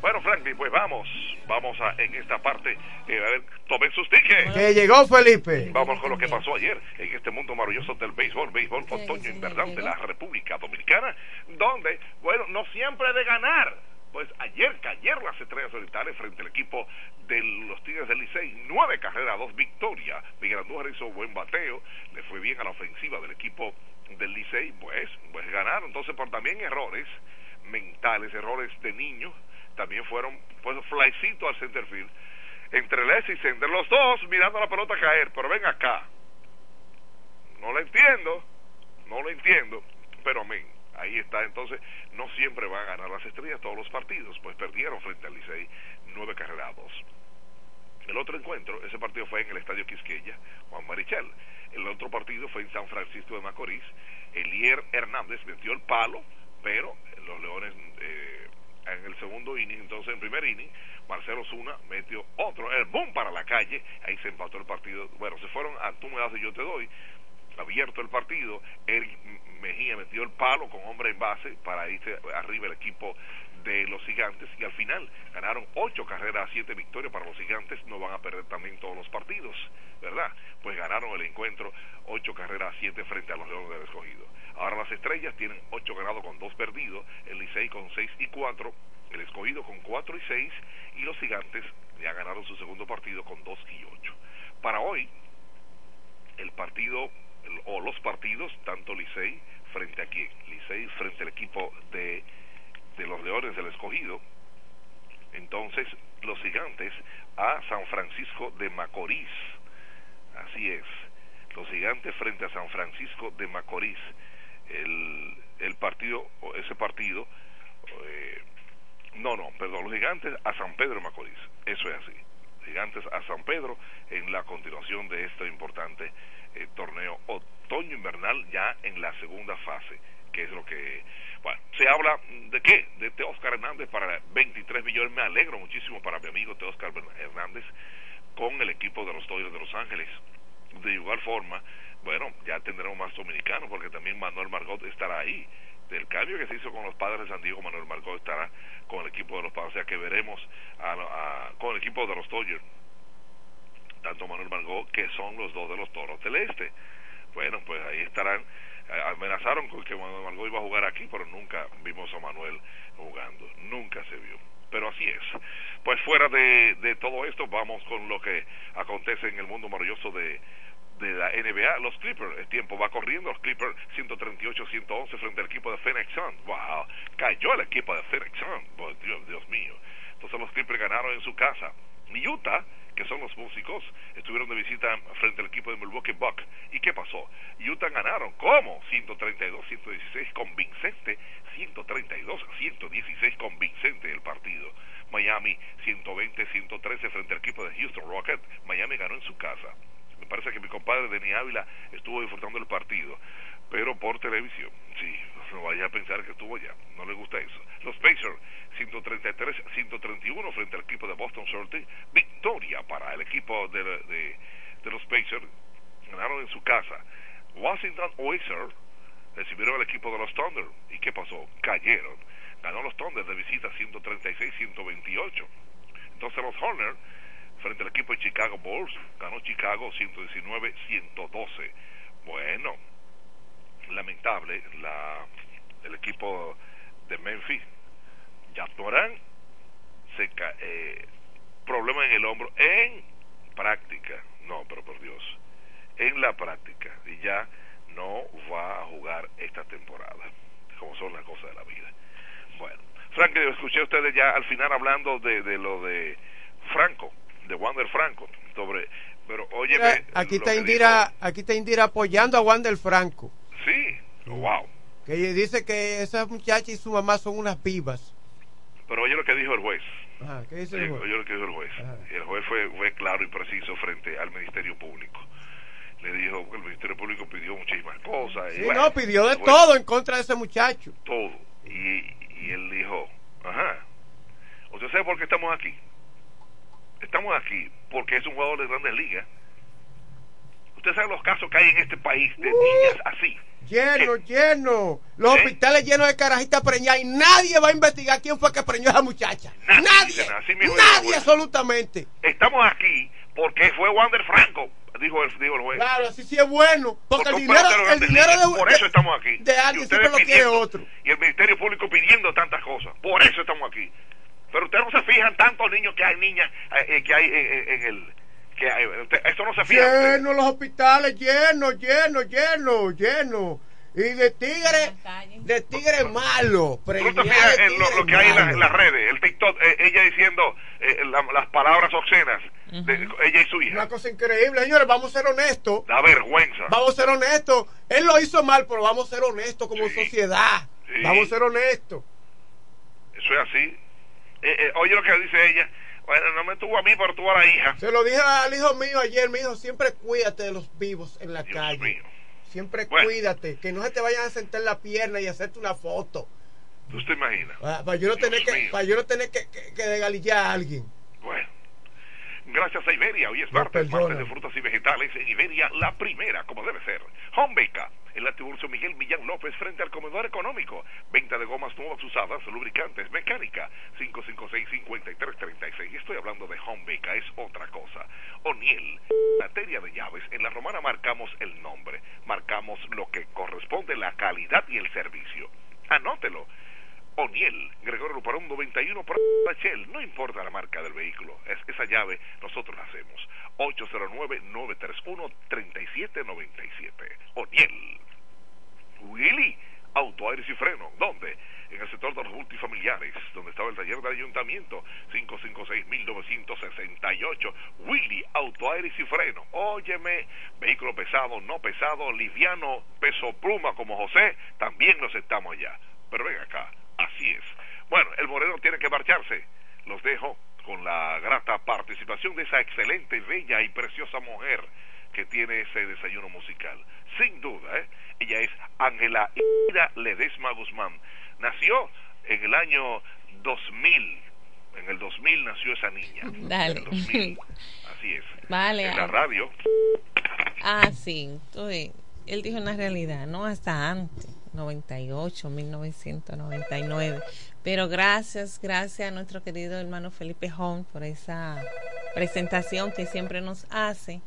Bueno, Franklin, pues vamos, vamos a en esta parte, eh, a ver, tomen sus tickets. Que llegó Felipe. Vamos con lo que pasó ayer en este mundo maravilloso del béisbol, béisbol otoño invernal de la República Dominicana, donde, bueno, no siempre de ganar. Pues ayer cayeron las estrellas orientales frente al equipo de los Tigres del Licey, nueve carreras, dos victorias. Miguel Andújar hizo buen bateo, le fue bien a la ofensiva del equipo del Licey, pues, pues ganaron. Entonces, por también errores mentales, errores de niños, también fueron, pues, flycito al center field. Entre Les y Sender, los dos mirando la pelota caer, pero ven acá. No lo entiendo, no lo entiendo, pero amén. Ahí está, entonces no siempre van a ganar las estrellas todos los partidos, pues perdieron frente al Licey nueve carreras. El otro encuentro, ese partido fue en el Estadio Quisqueya, Juan Marichal. El otro partido fue en San Francisco de Macorís. Elier Hernández metió el palo, pero los Leones eh, en el segundo inning, entonces en primer inning, Marcelo Zuna metió otro, el boom para la calle, ahí se empató el partido. Bueno, se fueron a tú me das y yo te doy, abierto el partido, Eric Mejía metió el palo con hombre en base para irse arriba el equipo de los gigantes y al final ganaron ocho carreras a siete victorias para los gigantes, no van a perder también todos los partidos, ¿verdad? Pues ganaron el encuentro ocho carreras a siete frente a los Leones del Escogido. Ahora las estrellas tienen ocho ganados con dos perdidos, el Licey con seis y cuatro, el Escogido con cuatro y seis y los gigantes ya ganaron su segundo partido con dos y ocho. Para hoy, el partido o los partidos, tanto Licey frente a quién, Licey frente al equipo de, de los Leones del Escogido, entonces los gigantes a San Francisco de Macorís, así es, los gigantes frente a San Francisco de Macorís, el, el partido, ese partido, eh, no, no, perdón, los gigantes a San Pedro de Macorís, eso es así, gigantes a San Pedro en la continuación de este importante eh, torneo otoño invernal ya en la segunda fase que es lo que bueno se habla de qué de Teóscar Hernández para 23 millones. Me alegro muchísimo para mi amigo Teóscar Hernández con el equipo de los Dodgers de Los Ángeles. De igual forma bueno ya tendremos más dominicanos porque también Manuel Margot estará ahí. Del cambio que se hizo con los padres de San Diego Manuel Margot estará con el equipo de los padres. O sea que veremos a, con el equipo de los Dodgers tanto Manuel Margot, que son los dos de los toros del este. Bueno, pues ahí estarán. Eh, amenazaron con que Manuel Margot iba a jugar aquí, pero nunca vimos a Manuel jugando. Nunca se vio. Pero así es. Pues fuera de, de todo esto, vamos con lo que acontece en el mundo maravilloso de, de la NBA, los Clippers, el tiempo va corriendo, los Clippers 138-111 frente al equipo de Phoenix. Wow, cayó el equipo de Phoenix Dios, Dios mío. Entonces los Clippers ganaron en su casa. Utah que son los músicos, estuvieron de visita frente al equipo de Milwaukee Bucks. ¿Y qué pasó? Utah ganaron. ¿Cómo? 132-116 convincente. 132-116 convincente el partido. Miami 120-113 frente al equipo de Houston Rockets. Miami ganó en su casa. Me parece que mi compadre Denis Ávila estuvo disfrutando el partido, pero por televisión. Sí, no vaya a pensar que estuvo allá. No le gusta eso. Los Pacers 133-131 frente al equipo de Boston Celtics. Victoria para el equipo de, de, los Pacers. Ganaron en su casa. Washington Wizards recibieron al equipo de los Thunder. ¿Y qué pasó? Cayeron. Ganó los Thunder de visita 136-128. Entonces los Hornets frente al equipo de Chicago Bulls ganó Chicago 119-112. Bueno, lamentable la el equipo de Memphis Yatorán se ca eh, problema en el hombro en práctica no pero por Dios en la práctica y ya no va a jugar esta temporada como son las cosas de la vida. Bueno Frank escuché a ustedes ya al final hablando de, de lo de Franco de Wander Franco sobre pero oye aquí está Indira dijo, aquí está Indira apoyando a Wander Franco sí wow que dice que esa muchacha y su mamá son unas vivas pero oye lo que dijo el juez. Ajá, ¿qué dice el juez? Oye lo que dijo el juez. Ajá. El juez fue, fue claro y preciso frente al Ministerio Público. Le dijo que el Ministerio Público pidió muchísimas cosas. Sí, y bueno, no, pidió de todo en contra de ese muchacho. Todo. Y, y él dijo, ajá, ¿usted sabe por qué estamos aquí? Estamos aquí porque es un jugador de grandes ligas. Usted sabe los casos que hay en este país de niñas así. Lleno, lleno. Los ¿Eh? hospitales llenos de carajitas preñadas y nadie va a investigar quién fue que preñó a esa muchacha. Nadie. Así mismo Nadie, el absolutamente. Estamos aquí porque fue Wander Franco, dijo el, dijo el juez. Claro, así sí es bueno. Porque el un dinero, el dinero de, por eso estamos aquí de alguien siempre lo quiere otro. y el Ministerio Público pidiendo tantas cosas por eso estamos aquí pero ustedes no se fijan tantos niños que hay niñas eh, eh, que hay en- en el que eso no se fija. Llenos los hospitales, llenos, llenos, llenos, llenos. Y de tigre, de tigre malo. ¿Tú no te fijas en lo, que hay en, la- las redes el TikTok eh, ella diciendo eh, la- las palabras obscenas de ella y su hija Una cosa increíble, señores, vamos a ser honestos. da vergüenza Vamos a ser honestos. Él lo hizo mal, pero vamos a ser honestos como sociedad. Sí. Vamos a ser honestos. eso es así Eh, eh, oye lo que dice ella bueno no me tuvo a mí pero tuvo a la hija Se lo dije al hijo mío ayer, mi hijo, siempre cuídate de los vivos en la calle. Siempre Bueno. cuídate, que no se te vayan a sentar la pierna y hacerte una foto. ¿tú te imaginas? Para, para yo no tener que, para yo no tener que, que, que degalillar a alguien. Bueno, gracias a Iberia, hoy es martes, martes de frutas y vegetales en Iberia, la primera, como debe ser. Home Beca, en la Tiburcio Miguel Millán López, frente al comedor económico. Venta de gomas nuevas usadas, lubricantes, mecánica, 556-5336. Estoy hablando de Home Beca, es otra cosa. O'Neill, materia de llaves, en la romana marcamos el nombre, marcamos lo que corresponde, la calidad y el servicio. Anótelo. O'Neill, Gregorio Luperón 91 por Shell, no importa la marca del vehículo, es, esa llave nosotros la hacemos. 809-931-3797. O'Neill. Willy, auto, aires y freno. ¿Dónde? En el sector de los multifamiliares, donde estaba el taller del ayuntamiento, 556-1968. Willy, auto, aires y freno. Óyeme, vehículo pesado, no pesado, liviano, peso pluma como José, también nos estamos allá. Pero ven acá, así es. Bueno, el moreno tiene que marcharse. Los dejo con la grata participación de esa excelente, bella y preciosa mujer que tiene ese desayuno musical. Sin duda, ¿eh? ella es Ángela Ira Ledesma Guzmán. Nació en el año 2000. En el 2000 nació esa niña. Dale. En el 2000. Así es. Vale. En la radio. Ah, sí. ves, Él dijo una realidad, no hasta antes, 98, 1999. Pero gracias, gracias a nuestro querido hermano Felipe Hon por esa presentación que siempre nos hace.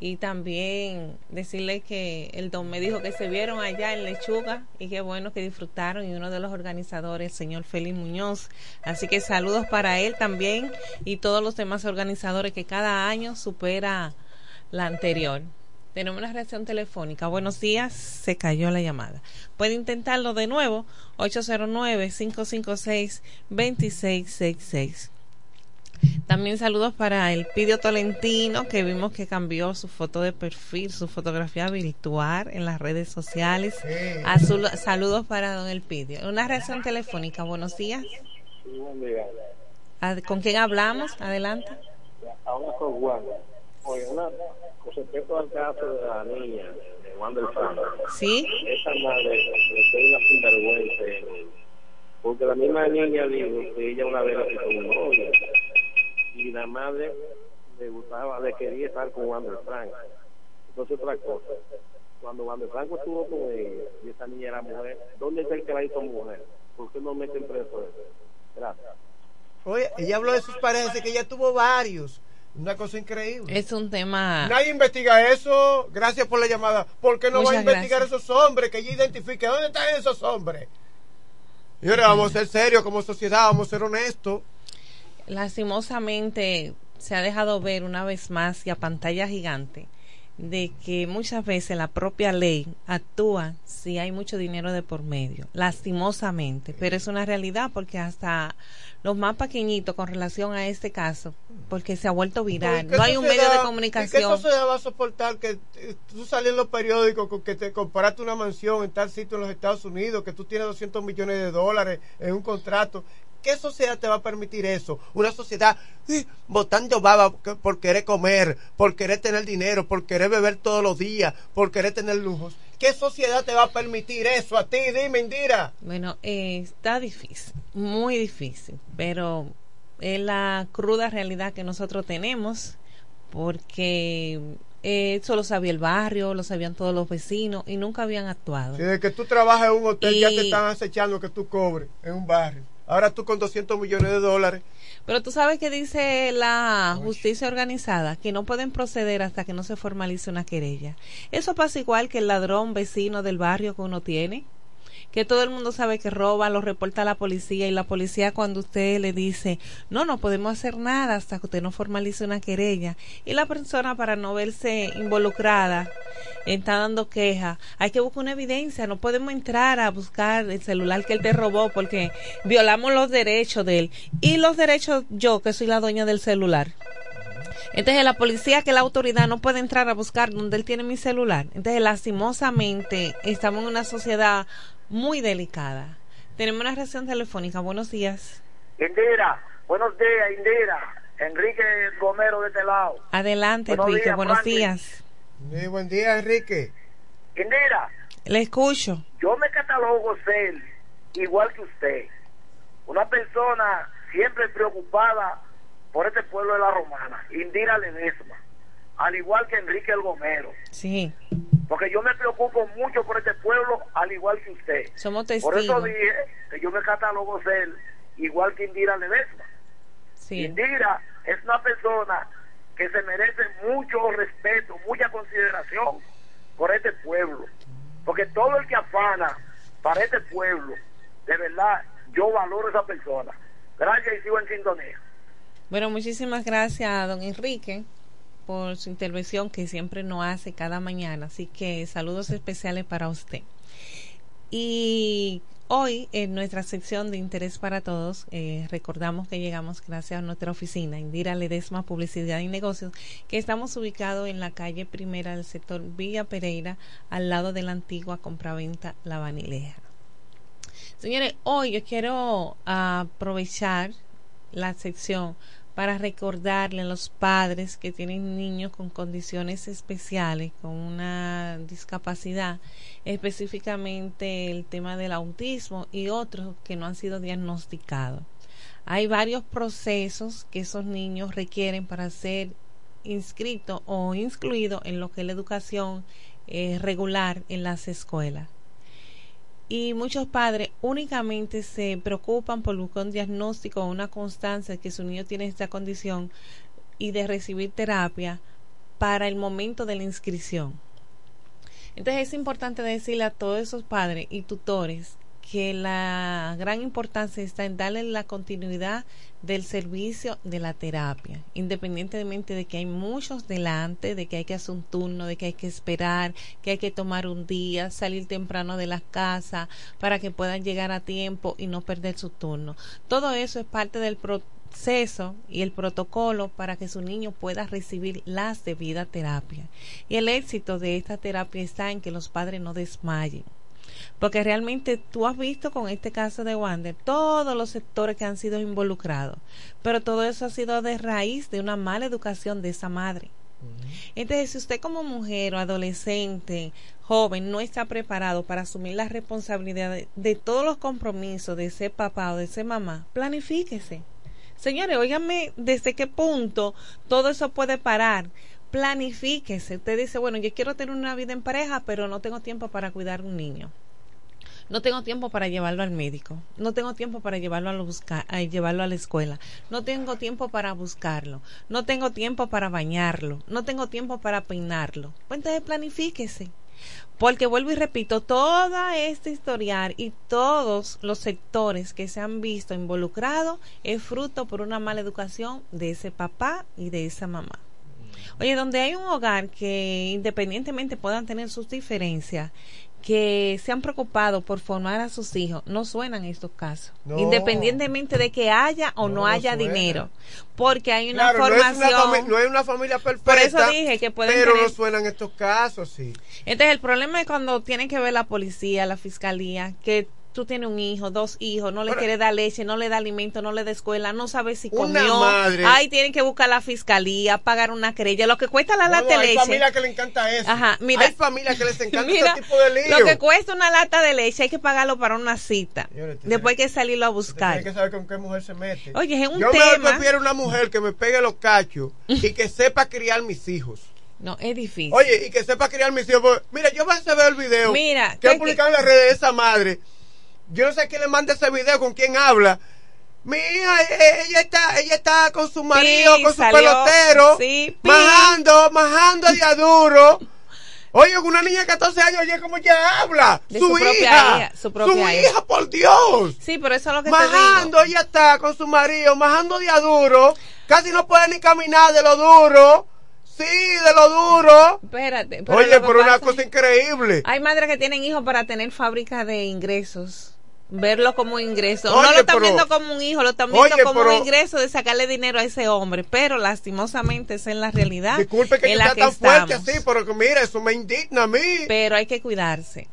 Y también decirle que el don me dijo que se vieron allá en Lechuga y qué bueno que disfrutaron. Y uno de los organizadores, el señor Félix Muñoz. Así que saludos para él también y todos los demás organizadores que cada año supera la anterior. Tenemos una reacción telefónica. Buenos días, se cayó la llamada. Puede intentarlo de nuevo, 809-556-2666. También saludos para el Pidio Tolentino, que vimos que cambió su foto de perfil, su fotografía virtual en las redes sociales. Azul- saludos para don Elpidio. Una reacción telefónica, buenos días. Ad- ¿Con quién hablamos? Adelante. Ahora con Juan. Oye, una, con respecto al caso de la niña, de Juan del Franco. Sí. Esa madre le fue una sinvergüenza. eh, Porque la misma niña dijo que ella una vez la hizo un novio. Y la madre le gustaba, le quería estar con Juan del Franco. Entonces, otra cosa. Cuando Juan del Franco estuvo con ella, y esa niña era mujer, ¿dónde está el que la hizo mujer? ¿Por qué no meten preso él? Gracias. Oye, ella habló de sus parejas, que ella tuvo varios. Una cosa increíble. Es un tema. Nadie investiga eso. Gracias por la llamada. ¿Por qué no va a investigar gracias. esos hombres? Que ella identifique. ¿Dónde están esos hombres? Y ahora vamos a ser serios como sociedad, vamos a ser honestos. lastimosamente se ha dejado ver una vez más y a pantalla gigante de que muchas veces la propia ley actúa si hay mucho dinero de por medio, lastimosamente, pero es una realidad porque hasta los más pequeñitos con relación a este caso, porque se ha vuelto viral, ¿Y qué no hay un medio de ¿Y qué comunicación. sociedad va a soportar que eh, tú sales en los periódicos con que te compraste una mansión en tal sitio en los Estados Unidos, que tú tienes 200 millones de dólares en un contrato? ¿Qué sociedad te va a permitir eso? Una sociedad eh, botando baba por querer comer, por querer tener dinero, por querer beber todos los días, por querer tener lujos. ¿Qué sociedad te va a permitir eso a ti? Dime, Indira. Bueno, eh, está difícil, muy difícil, pero es la cruda realidad que nosotros tenemos porque Eh, eso lo sabía el barrio, lo sabían todos los vecinos y nunca habían actuado. Si desde que tú trabajas en un hotel ya te están acechando que tú cobres en un barrio. Ahora tú con 200 millones de dólares. Pero tú sabes que dice la justicia organizada que no pueden proceder hasta que no se formalice una querella. Eso pasa igual que el ladrón vecino del barrio que uno tiene, que todo el mundo sabe que roba, lo reporta a la policía y la policía cuando usted le dice, no, no podemos hacer nada hasta que usted no formalice una querella. Y la persona para no verse involucrada está dando queja. Hay que buscar una evidencia, no podemos entrar a buscar el celular que él te robó porque violamos los derechos de él. Y los derechos yo, que soy la dueña del celular. Entonces la policía, que la autoridad no puede entrar a buscar donde él tiene mi celular. Entonces lastimosamente estamos en una sociedad muy delicada. Tenemos una reacción telefónica. Buenos días. Indira, buenos días, Indira. Enrique Gomero de este lado. Adelante, Buenos Enrique. días, Buenos Franklin. días. Sí, buen día, Enrique. Indira, Le escucho. yo me catalogo ser igual que usted. Una persona siempre preocupada por este pueblo de la Romana. Indira Ledesma. Al igual que Enrique el Gomero. Sí. Porque yo me preocupo mucho por este pueblo, al igual que usted. Somos Por eso testigos. dije que yo me catalogo ser igual que Indira Ledesma. Sí. Indira es una persona que se merece mucho respeto, mucha consideración por este pueblo. Porque todo el que afana para este pueblo, de verdad, yo valoro a esa persona. Gracias y sigo en sintonía. Bueno, muchísimas gracias don Enrique por su intervención que siempre nos hace cada mañana. Así que saludos especiales para usted. Y hoy en nuestra sección de Interés para Todos, eh, recordamos que llegamos gracias a nuestra oficina, Indira Ledesma Publicidad y Negocios, que estamos ubicados en la calle primera del sector Villa Pereira, al lado de la antigua compraventa La Vanileja. Señores, hoy yo quiero aprovechar la sección para recordarle a los padres que tienen niños con condiciones especiales, con una discapacidad, específicamente el tema del autismo y otros que no han sido diagnosticados. Hay varios procesos que esos niños requieren para ser inscritos o incluidos en lo que es la educación eh, regular en las escuelas y muchos padres únicamente se preocupan por buscar un diagnóstico o una constancia de que su niño tiene esta condición y de recibir terapia para el momento de la inscripción. Entonces es importante decirle a todos esos padres y tutores que la gran importancia está en darle la continuidad del servicio de la terapia, independientemente de que hay muchos delante, de que hay que hacer un turno, de que hay que esperar, que hay que tomar un día, salir temprano de la casa para que puedan llegar a tiempo y no perder su turno. Todo eso es parte del proceso y el protocolo para que su niño pueda recibir las debidas terapias. Y el éxito de esta terapia está en que los padres no desmayen porque realmente tú has visto con este caso de Wander todos los sectores que han sido involucrados, pero todo eso ha sido de raíz de una mala educación de esa madre. Entonces, si usted como mujer o adolescente, joven, no está preparado para asumir la responsabilidad de, de todos los compromisos de ser papá o de ser mamá, planifíquese. Señores, óigame desde qué punto todo eso puede parar. Planifíquese. Usted dice, bueno, yo quiero tener una vida en pareja, pero no tengo tiempo para cuidar un niño. No tengo tiempo para llevarlo al médico. No tengo tiempo para llevarlo a, lo buscar, a llevarlo a la escuela. No tengo tiempo para buscarlo. No tengo tiempo para bañarlo. No tengo tiempo para peinarlo. Pues entonces planifíquese. Porque vuelvo y repito, toda esta historial y todos los sectores que se han visto involucrados es fruto por una mala educación de ese papá y de esa mamá. Oye, donde hay un hogar que independientemente puedan tener sus diferencias, que se han preocupado por formar a sus hijos, no suenan estos casos, No. independientemente de que haya o no, No haya suena. dinero, porque hay una Claro, no es una, formación. no es una familia perfecta. Por eso dije que pueden Pero tener- no suenan estos casos, sí. Entonces el problema es cuando tienen que ver la policía, la fiscalía, que tú tienes un hijo, dos hijos, no le Ahora- quiere dar leche, no le da alimento, no le da escuela, no sabe si Una comió. madre- Ahí tienen que buscar la fiscalía, pagar una querella, lo que cuesta la No, lata no, de hay leche. familias que le encanta eso. Ajá, mira. hay familias que les encanta Mira, este tipo de lío. Lo que cuesta una lata de leche hay que pagarlo para una cita. Después hay que salirlo a buscar. que saber con qué mujer se mete. Oye, es un Yo tema. prefiero una mujer que me pegue los cachos y que sepa criar mis hijos. No, es difícil. Oye, y que sepa criar mis hijos. Mira, yo vas a ver el video Mira, que ¿qué- han publicado en las redes de esa madre. Yo no sé quién le manda ese video, con quién habla. Mi hija, eh, ella está, ella está con su marido, Sí, con su salió, pelotero, sí, majando, majando de duro. Oye, una niña de 14 años, oye, cómo ella habla. Su, su hija, hija, su propia su hija. por Dios. Sí, pero eso es lo que te Majando, ella está con su marido, majando de duro. Casi no puede ni caminar de lo duro. Sí, de lo duro. Espérate. pero Oye, pero una cosa increíble. Hay madres que tienen hijos para tener fábrica de ingresos. Verlo como ingreso. no lo están pero- viendo como un hijo, lo están viendo Oye, como pero- un ingreso de sacarle dinero a ese hombre. Pero lastimosamente esa es la realidad. Disculpe que yo sea tan fuerte estamos. así, pero que mira, eso me indigna a mí. Pero hay que cuidarse.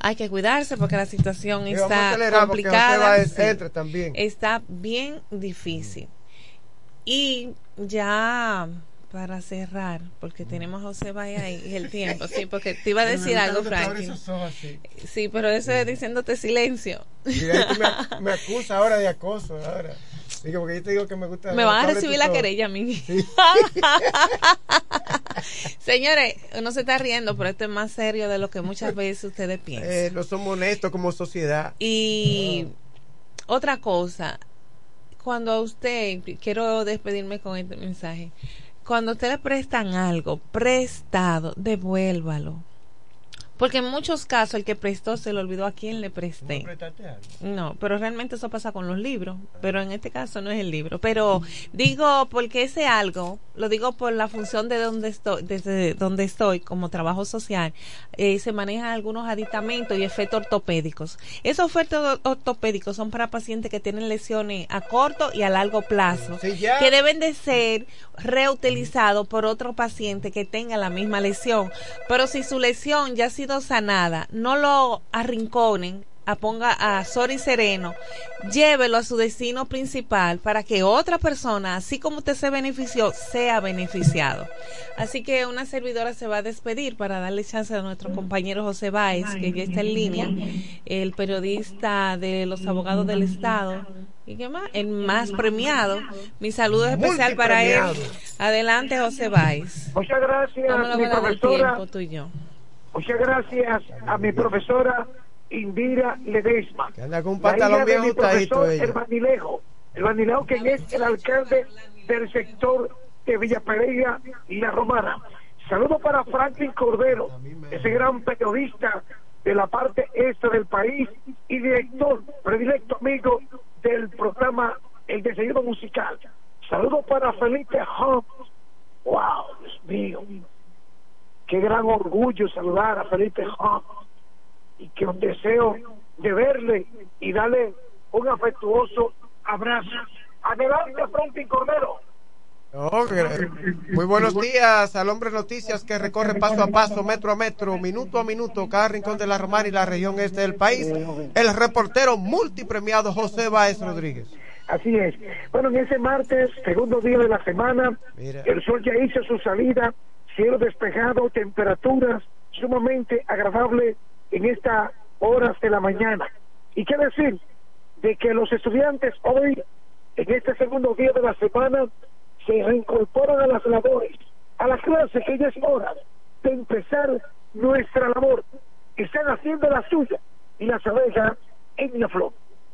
Hay que cuidarse porque la situación está complicada. Sí. también. Está bien difícil. Y ya para cerrar, porque tenemos a José ahí y el tiempo, sí, porque te iba a decir algo, Franklin. Sí, pero eso es diciéndote silencio. Mira, me, me acusa ahora de acoso. Ahora. Digo, porque yo te digo que me gusta. Me van a recibir la querella a mí. Señores, uno se está riendo, pero esto es más serio de lo que muchas veces ustedes piensan. Eh, no somos honestos como sociedad. Y otra cosa, cuando a usted, quiero despedirme con este mensaje, cuando usted le prestan algo prestado, devuélvalo. Porque en muchos casos el que prestó se le olvidó a quién le presté. No, pero realmente eso pasa con los libros, pero en este caso no es el libro. Pero digo, porque ese algo, lo digo por la función de donde estoy, desde donde estoy como trabajo social, eh, se manejan algunos aditamentos y efectos ortopédicos. Esos efectos ortopédicos son para pacientes que tienen lesiones a corto y a largo plazo, que deben de ser reutilizados por otro paciente que tenga la misma lesión. Pero si su lesión ya ha sido sanada, no lo arrinconen, a ponga a Sori Sereno, llévelo a su destino principal para que otra persona, así como usted se benefició, sea beneficiado. Así que una servidora se va a despedir para darle chance a nuestro compañero José Báez, que ya está en línea, el periodista de los abogados del Estado. ¿Y qué más? El más premiado. Mi saludo especial para él. Adelante, José Báez. Muchas gracias, mi profesora. tiempo, tú y yo. Muchas gracias a mi profesora Indira Ledesma. Que anda con un pantalón bien ajustadito. El Banilejo. El Banilejo, quien es el alcalde del sector de Villa Pereira y La Romana. Saludos para Franklin Cordero, ese gran periodista de la parte este del país y director, predilecto amigo del programa El Desayuno Musical. Saludos para Felipe Holmes. Wow, Dios mío. Qué gran orgullo saludar a Felipe Holmes y que un deseo de verle y darle un afectuoso abrazo. Adelante, Franklin Cordero. Oh, Muy buenos días al hombre noticias que recorre paso a paso, metro a metro, minuto a minuto, cada rincón de la Romana y la región este del país. El reportero multipremiado José Báez Rodríguez. Así es. Bueno, en ese martes, segundo día de la semana, el sol ya hizo su salida, cielo despejado, temperaturas sumamente agradables en estas horas de la mañana. ¿Y qué decir? De que los estudiantes hoy, en este segundo día de la semana, se reincorporan a las labores, a la clase que ya es hora de empezar nuestra labor. Están haciendo la suya y las abejas en la flor.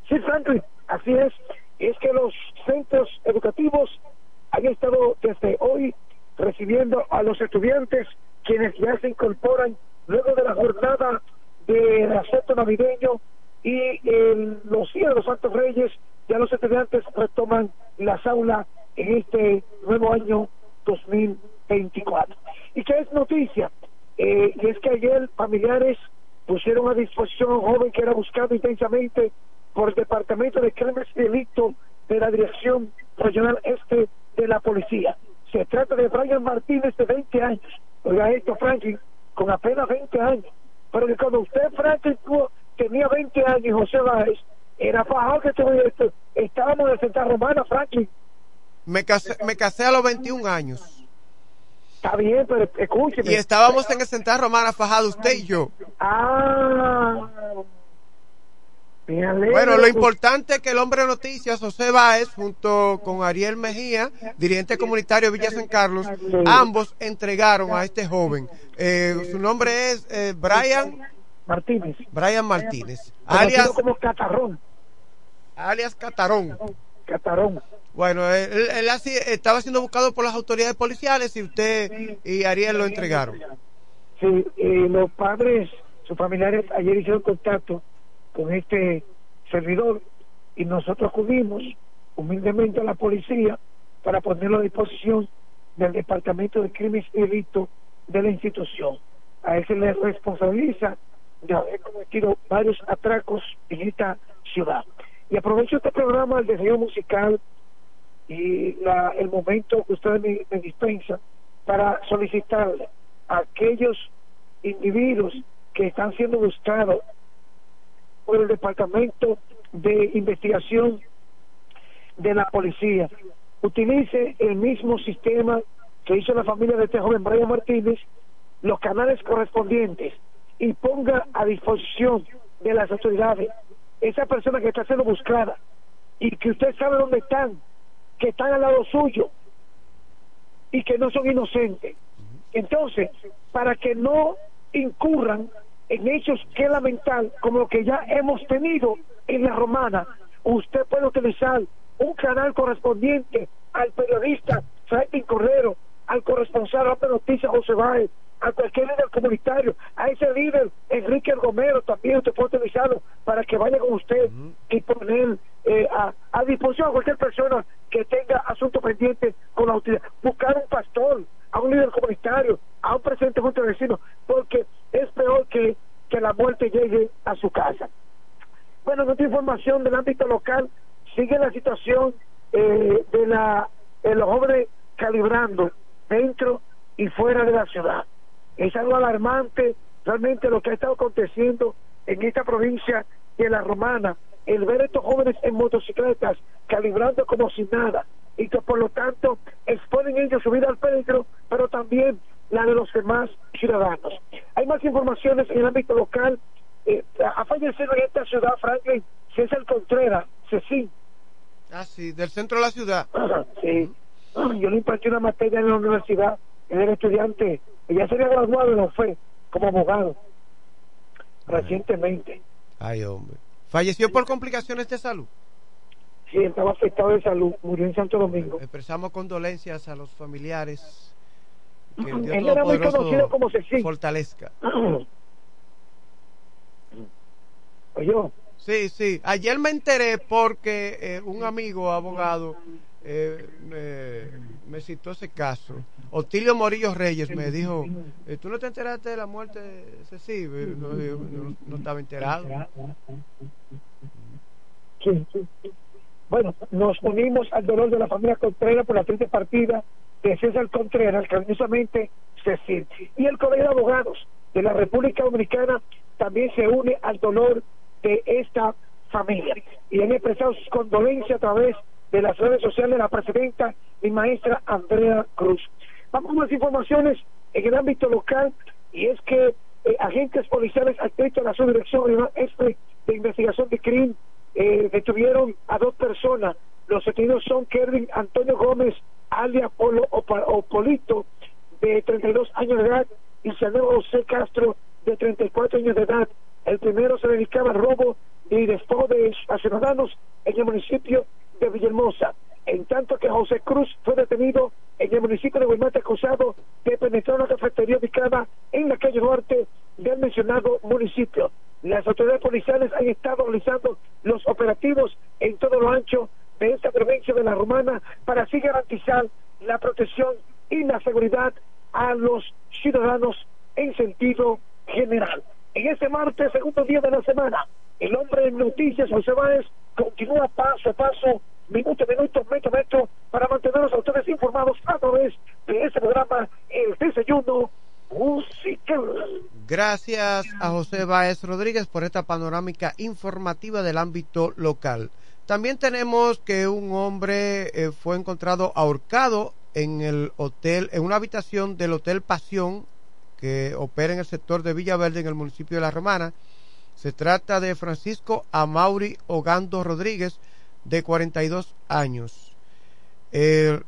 Sí, Franklin, así es. Es que los centros educativos han estado desde hoy recibiendo a los estudiantes quienes ya se incorporan luego de la jornada de acepto navideño y en los días de los Santos Reyes ya los estudiantes retoman las aulas en este nuevo año 2024. ¿Y qué es noticia? Eh, y es que ayer familiares pusieron a disposición a un joven que era buscado intensamente por el Departamento de Crímenes y Delito de la Dirección Regional Este de la Policía. Se trata de Brian Martínez de 20 años. Oiga esto, Franklin, con apenas 20 años. Pero que cuando usted, Franklin, tuvo- tenía 20 años y José Báez, era fajado que esto. Estábamos en Santa Romana, Franklin. Me casé, me casé a los 21 años. Está bien, pero escúcheme. Y estábamos en el Central Romana fajado usted y yo. Ah. Bueno, lo importante es que el hombre de noticias, José Báez, junto con Ariel Mejía, dirigente comunitario de Villa San Carlos, ambos entregaron a este joven. Eh, su nombre es eh, Brian Martínez. Brian Martínez, alias, como Catarrón. alias Catarón. Catarón. Bueno, él, él- él así- estaba siendo buscado por las autoridades policiales y usted y Ariel lo entregaron. Sí, eh, los padres, sus familiares ayer hicieron contacto con este servidor y nosotros acudimos humildemente a la policía para ponerlo a disposición del Departamento de Crímenes y Delitos de la institución. A él se le responsabiliza de haber cometido varios atracos en esta ciudad. Y aprovecho este programa, el deseo musical y la- el momento que ustedes me, me dispensan para solicitarle a aquellos individuos que están siendo buscados el Departamento de Investigación de la Policía. Utilice el mismo sistema que hizo la familia de este joven Brian Martínez, los canales correspondientes y ponga a disposición de las autoridades esa persona que está siendo buscada y que usted sabe dónde están, que están al lado suyo y que no son inocentes. Entonces, para que no incurran en hechos que lamentar como lo que ya hemos tenido en la romana, usted puede utilizar un canal correspondiente al periodista Franklin Correro, al corresponsal de Noticias José Báez, a cualquier líder comunitario, a ese líder Enrique Gomero también usted puede utilizarlo para que vaya con usted y poner eh, a, a disposición a cualquier persona que tenga asunto pendiente con la autoridad. Buscar un pastor, a un líder comunitario, a un presidente junto de vecinos, porque es peor que, que la muerte llegue a su casa. Bueno, en otra información del ámbito local, sigue la situación eh, de, la, de los jóvenes calibrando dentro y fuera de la ciudad. Es algo alarmante realmente lo que ha estado aconteciendo en esta provincia de La Romana, el ver a estos jóvenes en motocicletas calibrando como si nada y que por lo tanto exponen ellos su vida al peligro, pero también la de los demás ciudadanos. Hay más informaciones en el ámbito local. Eh, ha fallecido en esta ciudad, Franklin, César Contreras, Cecín. Ah, sí, del centro de la ciudad. Sí. Yo le impartí una materia en la universidad. Él era estudiante. Ella se había graduado y no fue como abogado. Recientemente. Ay, hombre. ¿Falleció por complicaciones de salud? Sí, estaba afectado de salud. Murió en Santo Domingo. Expresamos condolencias a los familiares. Que el Dios Él era muy conocido como Cecín. fortalezca. Oye, Sí, sí. Ayer me enteré porque eh, un amigo abogado eh, me, me citó ese caso. Otilio Morillo Reyes me dijo, eh, ¿tú no te enteraste de la muerte de Ceci? Eh, No, yo no- no estaba enterado. Sí. Bueno, nos unimos al dolor de la familia Contreras por la triste partida de César Contreras, cariñosamente Cecil. Y el Colegio de Abogados de la República Dominicana también se une al dolor de esta familia. Y han expresado sus condolencias a través de las redes sociales de la presidenta y maestra Andrea Cruz. Vamos a más informaciones en el ámbito local y es que eh, agentes policiales adscritos a la subdirección de investigación de crimen eh, detuvieron a dos personas. Los detenidos son Kervin Antonio Gómez, alias Polo o, Pa- o Polito, de 32 años de edad, y Saneo José Castro, de 34 años de edad. El primero se dedicaba al robo y despojo de a ciudadanos en el municipio de Villahermosa. En tanto que José Cruz fue detenido en el municipio de Guaymate acusado de penetrar una cafetería ubicada en la calle Duarte del mencionado municipio. Las autoridades policiales han estado realizando los operativos en todo lo ancho de esta provincia de la Romana para así garantizar la protección y la seguridad a los ciudadanos en sentido general. En este martes, segundo día de la semana, el hombre en noticias, José Báez, continúa paso a paso, minuto a minuto, metro a metro, para mantenerlos a ustedes informados a través de este programa, El Desayuno Gracias a José Báez Rodríguez por esta panorámica informativa del ámbito local. También tenemos que un hombre eh, fue encontrado ahorcado en el hotel, en una habitación del Hotel Pasión que opera en el sector de Villaverde, en el municipio de La Romana. Se trata de Francisco Amauri Ogando Rodríguez, de 42 años. Eh,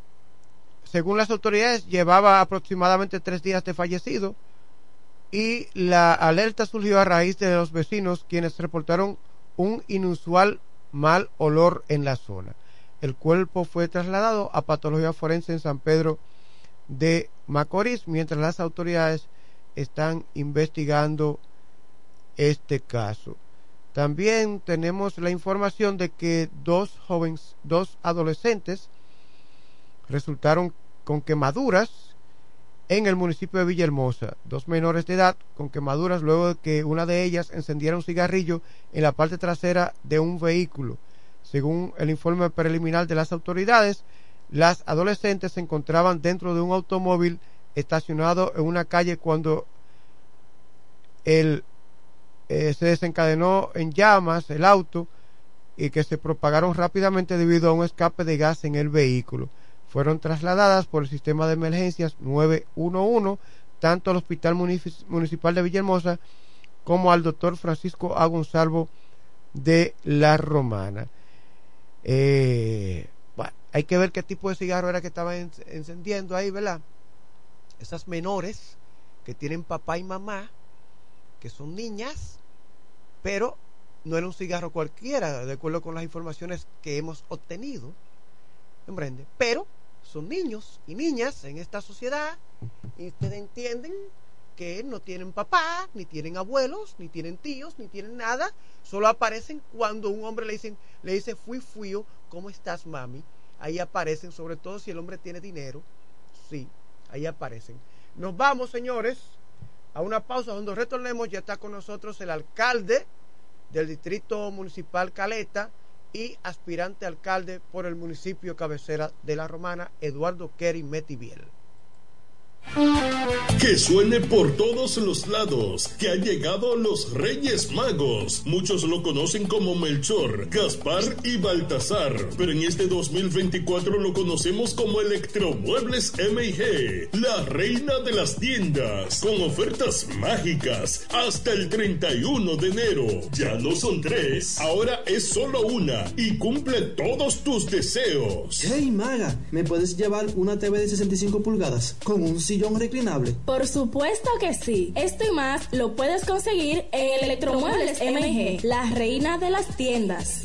según las autoridades, llevaba aproximadamente tres días de fallecido y la alerta surgió a raíz de los vecinos quienes reportaron un inusual mal olor en la zona. El cuerpo fue trasladado a patología forense en San Pedro de Macorís, mientras las autoridades están investigando este caso. También tenemos la información de que dos jóvenes, dos adolescentes resultaron con quemaduras en el municipio de Villahermosa. Dos menores de edad con quemaduras luego de que una de ellas encendiera un cigarrillo en la parte trasera de un vehículo. Según el informe preliminar de las autoridades, las adolescentes se encontraban dentro de un automóvil estacionado en una calle cuando el eh, se desencadenó en llamas el auto y que se propagaron rápidamente debido a un escape de gas en el vehículo. Fueron trasladadas por el sistema de emergencias 911 tanto al Hospital Municipal de Villahermosa como al doctor Francisco A. Gonzalvo de La Romana. Eh, hay que ver qué tipo de cigarro era que estaba encendiendo ahí, ¿verdad? Esas menores que tienen papá y mamá, que son niñas, pero no era un cigarro cualquiera, de acuerdo con las informaciones que hemos obtenido, ¿comprende? Pero son niños y niñas en esta sociedad y ustedes entienden que no tienen papá, ni tienen abuelos, ni tienen tíos, ni tienen nada, solo aparecen cuando un hombre le dicen, le dice fui fuio, ¿cómo estás mami? Ahí aparecen, sobre todo si el hombre tiene dinero, sí, ahí aparecen. Nos vamos, señores a una pausa. Cuando retornemos ya está con nosotros el alcalde del Distrito Municipal Caleta y aspirante alcalde por el municipio cabecera de La Romana, Eduardo Kerry Metiviel. Que suene por todos los lados, que han llegado los Reyes Magos. Muchos lo conocen como Melchor, Gaspar y Baltasar, pero en este 2024 lo conocemos como Electromuebles MG, la reina de las tiendas, con ofertas mágicas hasta el 31 de enero. Ya no son tres, ahora es solo una y cumple todos tus deseos. Hey Maga, ¿me puedes llevar una TV de 65 pulgadas con un reclinable? Por supuesto que sí. Esto y más lo puedes conseguir en Electromuebles MG, la reina de las tiendas.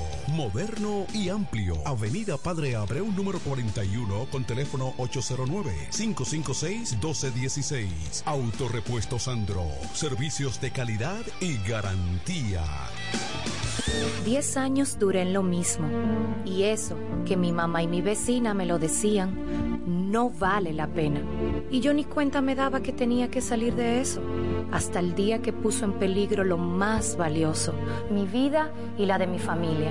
Moderno y amplio. Avenida Padre Abreu número 41 con teléfono 809-556-1216. Autorepuesto Sandro. Servicios de calidad y garantía. Diez años duré en lo mismo. Y eso, que mi mamá y mi vecina me lo decían, no vale la pena. Y yo ni cuenta me daba que tenía que salir de eso. Hasta el día que puso en peligro lo más valioso, mi vida y la de mi familia.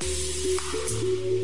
Thank you.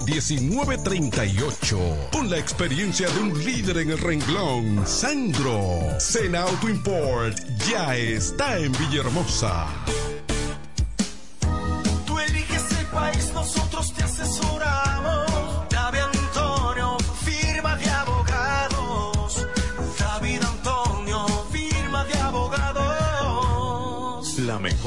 1938. Con la experiencia de un líder en el renglón, Sandro. Sena Auto Import ya está en Villahermosa. Tú eliges el país, nosotros te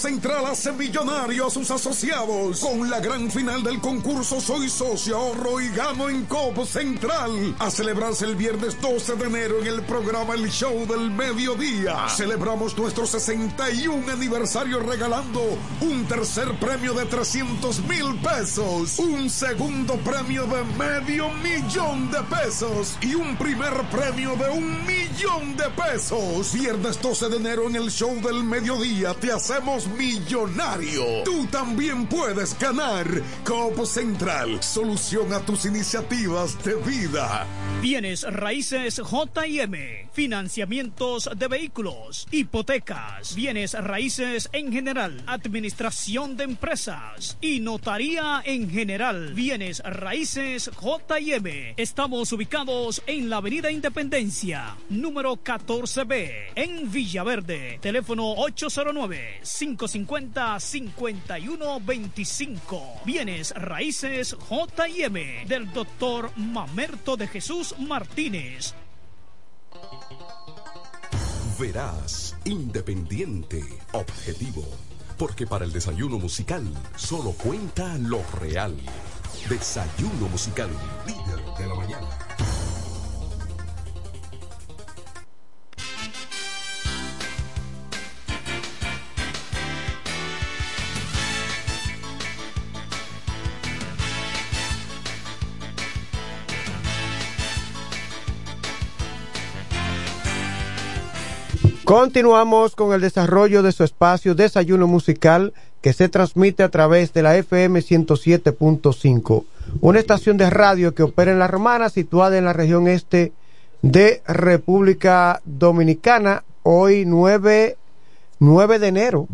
Central hace millonario a sus asociados con la gran final del concurso Soy Socio Ahorro y Gano en COP Central a celebrarse el viernes 12 de enero en el programa El Show del Mediodía. Celebramos nuestro 61 aniversario regalando un tercer premio de 300 mil pesos, un segundo premio de medio millón de pesos y un primer premio de un millón de pesos. Viernes 12 de enero en el Show del Mediodía te hacemos millonario. Tú también puedes ganar. Copo Central, solución a tus iniciativas de vida. Bienes raíces JM, financiamientos de vehículos, hipotecas, bienes raíces en general, administración de empresas y notaría en general. Bienes raíces JM. Estamos ubicados en la Avenida Independencia, número 14B, en Villaverde. Teléfono 809-550-5125. Bienes raíces JM del doctor Mamerto de Jesús Martínez. Verás, independiente, objetivo. Porque para el desayuno musical solo cuenta lo real. Desayuno musical, líder de la mañana. Continuamos con el desarrollo de su espacio Desayuno Musical que se transmite a través de la FM 107.5, una estación de radio que opera en La Romana, situada en la región este de República Dominicana, hoy 9, 9 de enero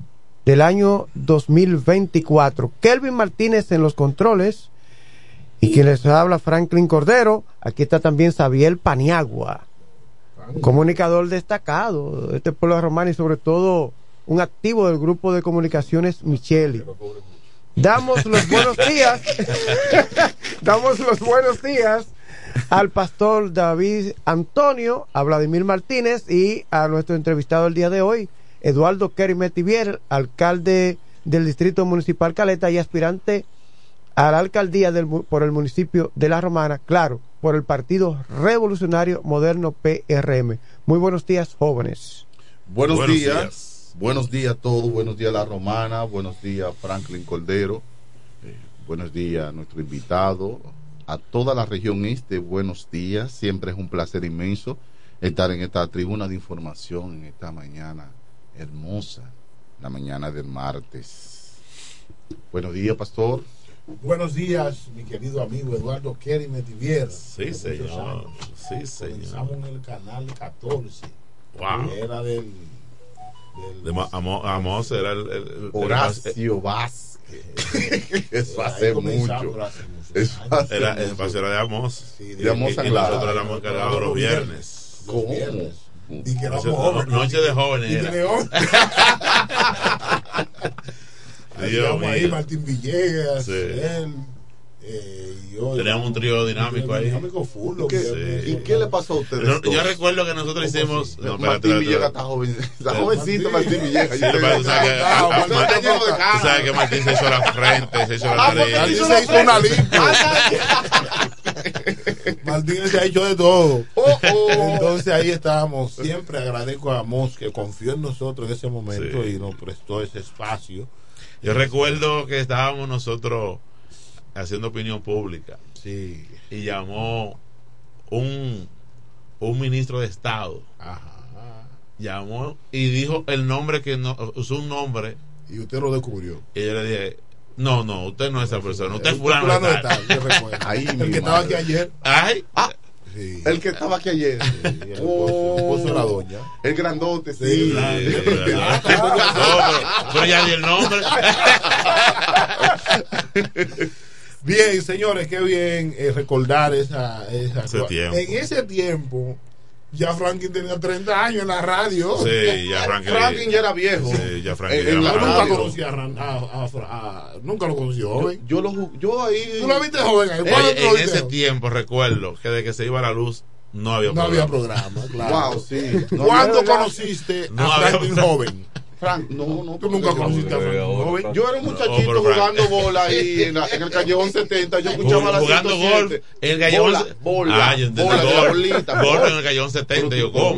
del año 2024. Kelvin Martínez en los controles y quien les habla Franklin Cordero. Aquí está también Xavier Paniagua comunicador destacado de este pueblo romano y sobre todo un activo del grupo de comunicaciones Micheli. Damos los buenos días, damos los buenos días al pastor David Antonio, a Vladimir Martínez y a nuestro entrevistado el día de hoy, Eduardo Kerry Metivier, alcalde del Distrito Municipal Caleta y aspirante a la alcaldía del, por el municipio de La Romana, claro, por el Partido Revolucionario Moderno PRM. Muy buenos días, jóvenes. Buenos, buenos días. días. buenos días a todos, buenos días La Romana, buenos días Franklin Cordero, eh, buenos días a nuestro invitado, a toda la región este, buenos días, siempre es un placer inmenso estar en esta tribuna de información en esta mañana hermosa, la mañana del martes. Buenos días, pastor. Buenos días, mi querido amigo Eduardo Kerry Metivier. Sí, señor. Sí, señor. Comenzamos en el canal 14. Wow. Era del. del de Amos era el. el Horacio Vázquez. Eso hace mucho. Eso hace era, mucho. El era de Amos. Sí, de, Amos y, y nosotros éramos encargados los viernes. ¿Cómo? Viernes. Y que éramos Noche, jóvenes. Noche de jóvenes. Y Dios mío. ahí Martín Villegas, sí. él, eh, yo, Teníamos un trío dinámico ahí. Dinámico full, ¿Y qué, sí. ¿Y qué le pasó a ustedes? No, yo recuerdo que nosotros hicimos. No, Martín Villegas está joven, está jovencito Martín Villegas. Sí, tú sabes que, tú sabes que Martín se hizo la frente, se hizo la nariz. Martín se hizo una limpia. Martín se ha hecho de todo. Oh, oh. Entonces ahí estábamos. Siempre agradezco a Mos que confió en nosotros en ese momento Sí. y nos prestó ese espacio. Yo recuerdo que estábamos nosotros haciendo opinión pública. Sí. Y llamó un, un ministro de Estado. Ajá. Llamó y dijo el nombre que no, usó un nombre. Y usted lo descubrió. Y yo le dije, no, no, usted no es esa persona, usted es fulano, fulano de tal. tal, yo recuerdo. Ahí, El que estaba aquí ayer. Ay, ah, Sí. el que estaba aquí ayer. el esposo- el la doña. El grandote, sí. Sí. No, pero, pero ya di el nombre. Bien, señores, qué bien eh, recordar esa, esa Ese tiempo. En ese tiempo, ya Franklin tenía 30 años en la radio. Sí, ya Franklin. Franklin ya era viejo. Sí, ya Franklin Eh, más nunca conocí a, Ran- a- a- a- nunca lo conocí joven. Yo, lo yo ahí. ¿Tú lo viste joven ahí? Eh, ¿Cuándo tú lo en viste ese tiempo recuerdo que de que se iba la luz no había No programa. había programa, claro. Wow, sí. No ¿Cuándo conociste No a había- Franklin joven? Frank, no, no. Tú nunca conociste a joven. Yo era un muchachito Frank- jugando bola ahí en, la- en el callejón 70. Yo escuchaba la jugando 107. golf en el callejón Bola, bola, ah, yo entendí bola de la golf, bolita. golf en el callejón 70 yo como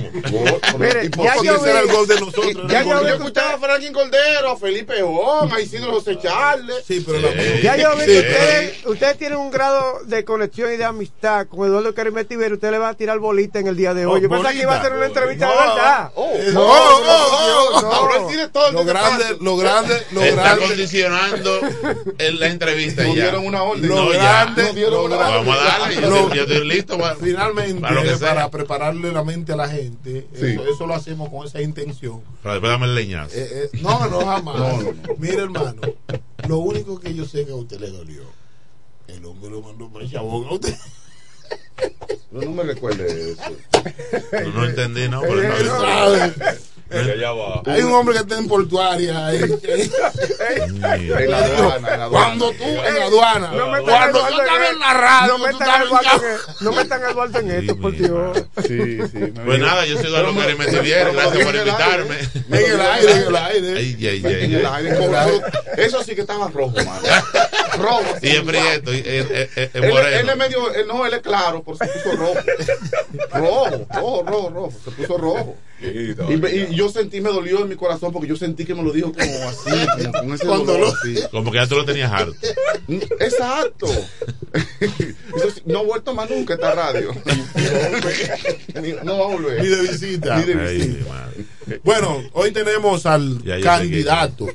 Mire, ¿Y por ya qué yo vi- el gol de nosotros? ya yo escuchaba a Franklin Cordero a Felipe Jon a Isidro José Charles Sí, pero la- Ya yo vi Sí. que ustedes, ustedes tienen un grado de conexión y de amistad con Eduardo Carimetiver. Usted le va a tirar bolita en el día de hoy. Oh, Yo pensaba que iba a hacer una entrevista de No. verdad. Oh, no, oh, no, no, ahora no. sí mire todo el Lo grande, lo grande, lo Está grande. condicionando el- la entrevista Nos dieron una orden. Lo No, ya. grande, dieron lo una grande. Vamos a darle. Yo, yo estoy listo para, Finalmente, para lo que sea. para prepararle la mente a la gente, Sí. eso, eso lo hacemos con esa intención. Para después dame el leñazo. Eh, eh, no, no, jamás. No. Mire, hermano, lo único que yo sé que a usted le dolió, el hombre lo mandó para el chabón a usted. No, no me recuerde eso. No, no entendí, no. Pero no. Hay un hombre que está en portuaria ahí. En la aduana. Cuando tú en la aduana, cuando Eduardo estaba en la radio, No tú metan estabas a Eduardo en esto, por Dios. Sí, Pues nada, yo soy Eduardo me- Metivier. Gracias por invitarme. en el aire, en el aire. En el aire, Eso sí que estaba rojo, mano. Rojo. Y es prieto, Él, es medio, no, él es claro, por se puso rojo. Rojo, rojo, rojo, rojo, se puso rojo. Y, me- y yo sentí, me dolió en mi corazón porque yo sentí que me lo dijo como así, como con ese dolor. así. Como que ya tú lo tenías harto. Exacto. No he vuelto más nunca a esta radio. Ni- No va a volver. Ni de visita. Ni de. Bueno, hoy tenemos al Ya candidato.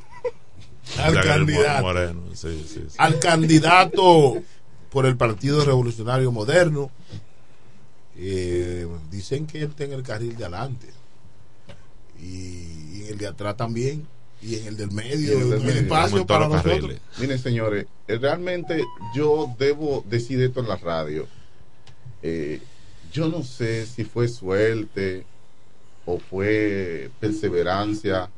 Al candidato. Moreno, sí, sí, sí. Al candidato por el Partido Revolucionario Moderno. Eh, dicen que él está en el carril de adelante. Y en el de atrás también. Y en el del medio. El del medio. espacio para nosotros. carriles. Miren, señores, eh, realmente yo debo decir esto en la radio. Eh, yo no sé si fue suerte o fue perseverancia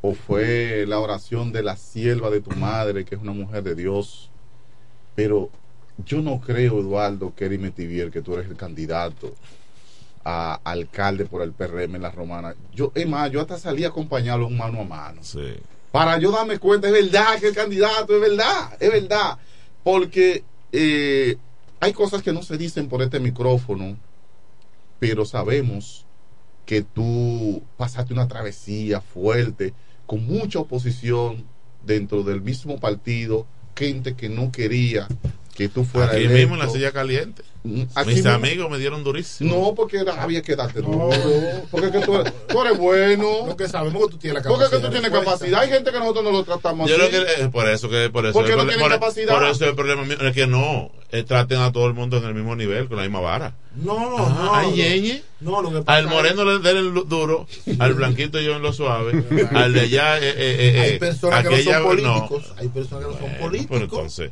o fue la oración de la sierva de tu madre, que es una mujer de Dios. Pero yo no creo, Eduardo Kerry Metivier, que tú eres el candidato a alcalde por el PRM en la Romana. Yo, es más, yo hasta salí a acompañarlo un mano a mano Sí. para yo darme cuenta, es verdad que el candidato, es verdad, es verdad. Porque eh, hay cosas que no se dicen por este micrófono, pero sabemos que tú pasaste una travesía fuerte, con mucha oposición dentro del mismo partido, gente que no quería que tú fueras Aquí electo. mismo en la silla caliente. Aquí Mis mismo. amigos me dieron durísimo. No, porque era- había que darte duro. Porque es que tú, eres, tú eres bueno. Porque sabemos que tú tienes la Porque es capacidad. que tú tienes capacidad. Hay gente que nosotros no lo tratamos Yo así. creo que es por eso que por eso Porque no tienen por, capacidad. por eso el problema mío es que no eh, traten a todo el mundo en el mismo nivel con la misma vara. No, Ah, no. ay, no. ñeñe. No, lo que pasa Al moreno le den el duro, al blanquito yo en lo suave, al de allá eh, eh, eh, Hay eh, personas que no aquella- son políticos. Hay personas que no son Bueno, políticos. pero entonces,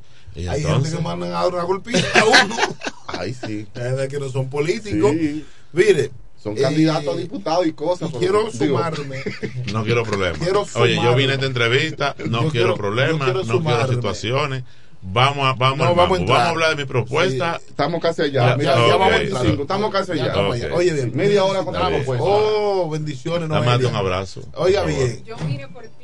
Hay gente que mandan a dar una golpita a uno. Ay, sí. Gente que no son políticos. Sí. Mire. Son eh, candidatos a diputados y cosas. y pero- quiero digo, sumarme. no quiero problemas. Quiero Oye, yo vine a esta entrevista, no quiero, quiero- problemas, quiero no quiero situaciones. Vamos a, vamos, No, vamos a entrar. vamos a hablar de mi propuesta. Sí, estamos casi allá. Ya, Mira, ya, ya vamos a sí. 25, estamos casi Ya allá. estamos allá. Ok. Oye, bien. Media hora con la propuesta. Oh, bendiciones, Nada más un abrazo. Oiga bien. Yo vine por ti.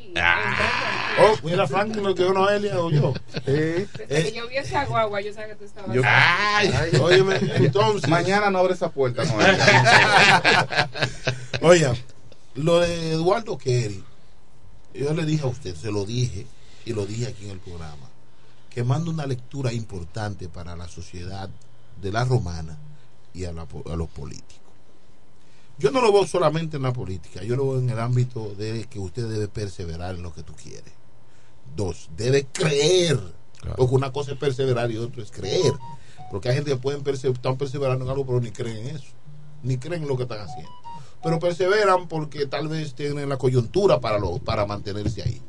Oh, mira, Franklin, lo que Noelia o yo. Desde que yo vi esa guagua, yo sabía que tú estabas. Yo- Ay, Óyeme, entonces. Mañana no abre esa puerta. No, Oiga, lo de Eduardo Kerry, yo le dije a usted, se lo dije y lo dije aquí en el programa, que manda una lectura importante para la sociedad de la romana y a, la a los políticos. Yo no lo veo solamente en la política, yo lo veo en el ámbito de que usted debe perseverar en lo que tú quieres. Dos, debe creer, porque una cosa es perseverar y otra es creer. Porque hay gente que pueden perse- están perseverando en algo, pero ni creen en eso, ni creen en lo que están haciendo. Pero perseveran porque tal vez tienen la coyuntura para, lo, para mantenerse ahí.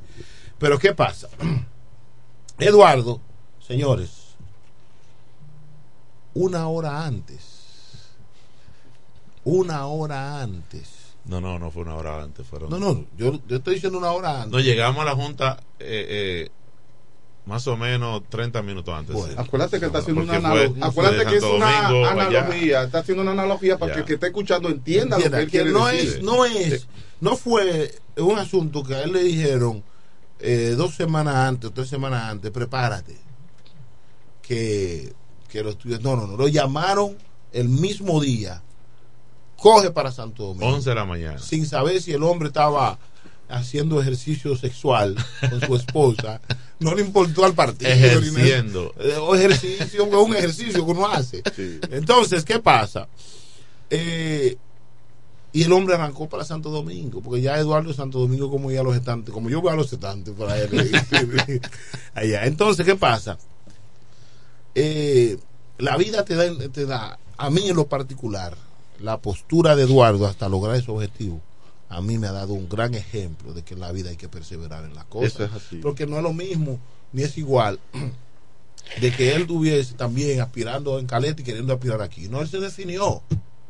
Pero ¿qué pasa? Eduardo, señores, una hora antes, una hora antes. No, no, no fue una hora antes. Fueron No, no, yo, yo estoy diciendo una hora antes. No, llegamos a la Junta eh, eh, más o menos 30 minutos antes. sí. Acuérdate que está haciendo una Porque analogía. Acuérdate que es una Domingo allá. analogía. Está haciendo una analogía para Ya. que el que esté escuchando entienda, lo Entienda que él quiere no decir. es, no es, no fue un asunto que a él le dijeron eh, dos semanas antes o tres semanas antes, prepárate. Que, que los tuyos, no, no, no, lo llamaron el mismo día. Coge para Santo Domingo. 11 de la mañana. Sin saber si el hombre estaba haciendo ejercicio sexual con su esposa. No le importó al partido. Ejerciendo. O ejercicio, un ejercicio que uno hace. Entonces, ¿qué pasa? Eh, Y el hombre arrancó para Santo Domingo, porque ya Eduardo Santo Domingo como ya los estantes, como yo voy a los estantes para él. allá. Entonces, ¿qué pasa? Eh, la vida te da, te da, a mí en lo particular, la postura de Eduardo hasta lograr ese objetivo, a mí me ha dado un gran ejemplo de que en la vida hay que perseverar en las cosas. Eso es así. Porque no es lo mismo, ni es igual, de que él estuviese también aspirando en Caleta y queriendo aspirar aquí. No, él se definió.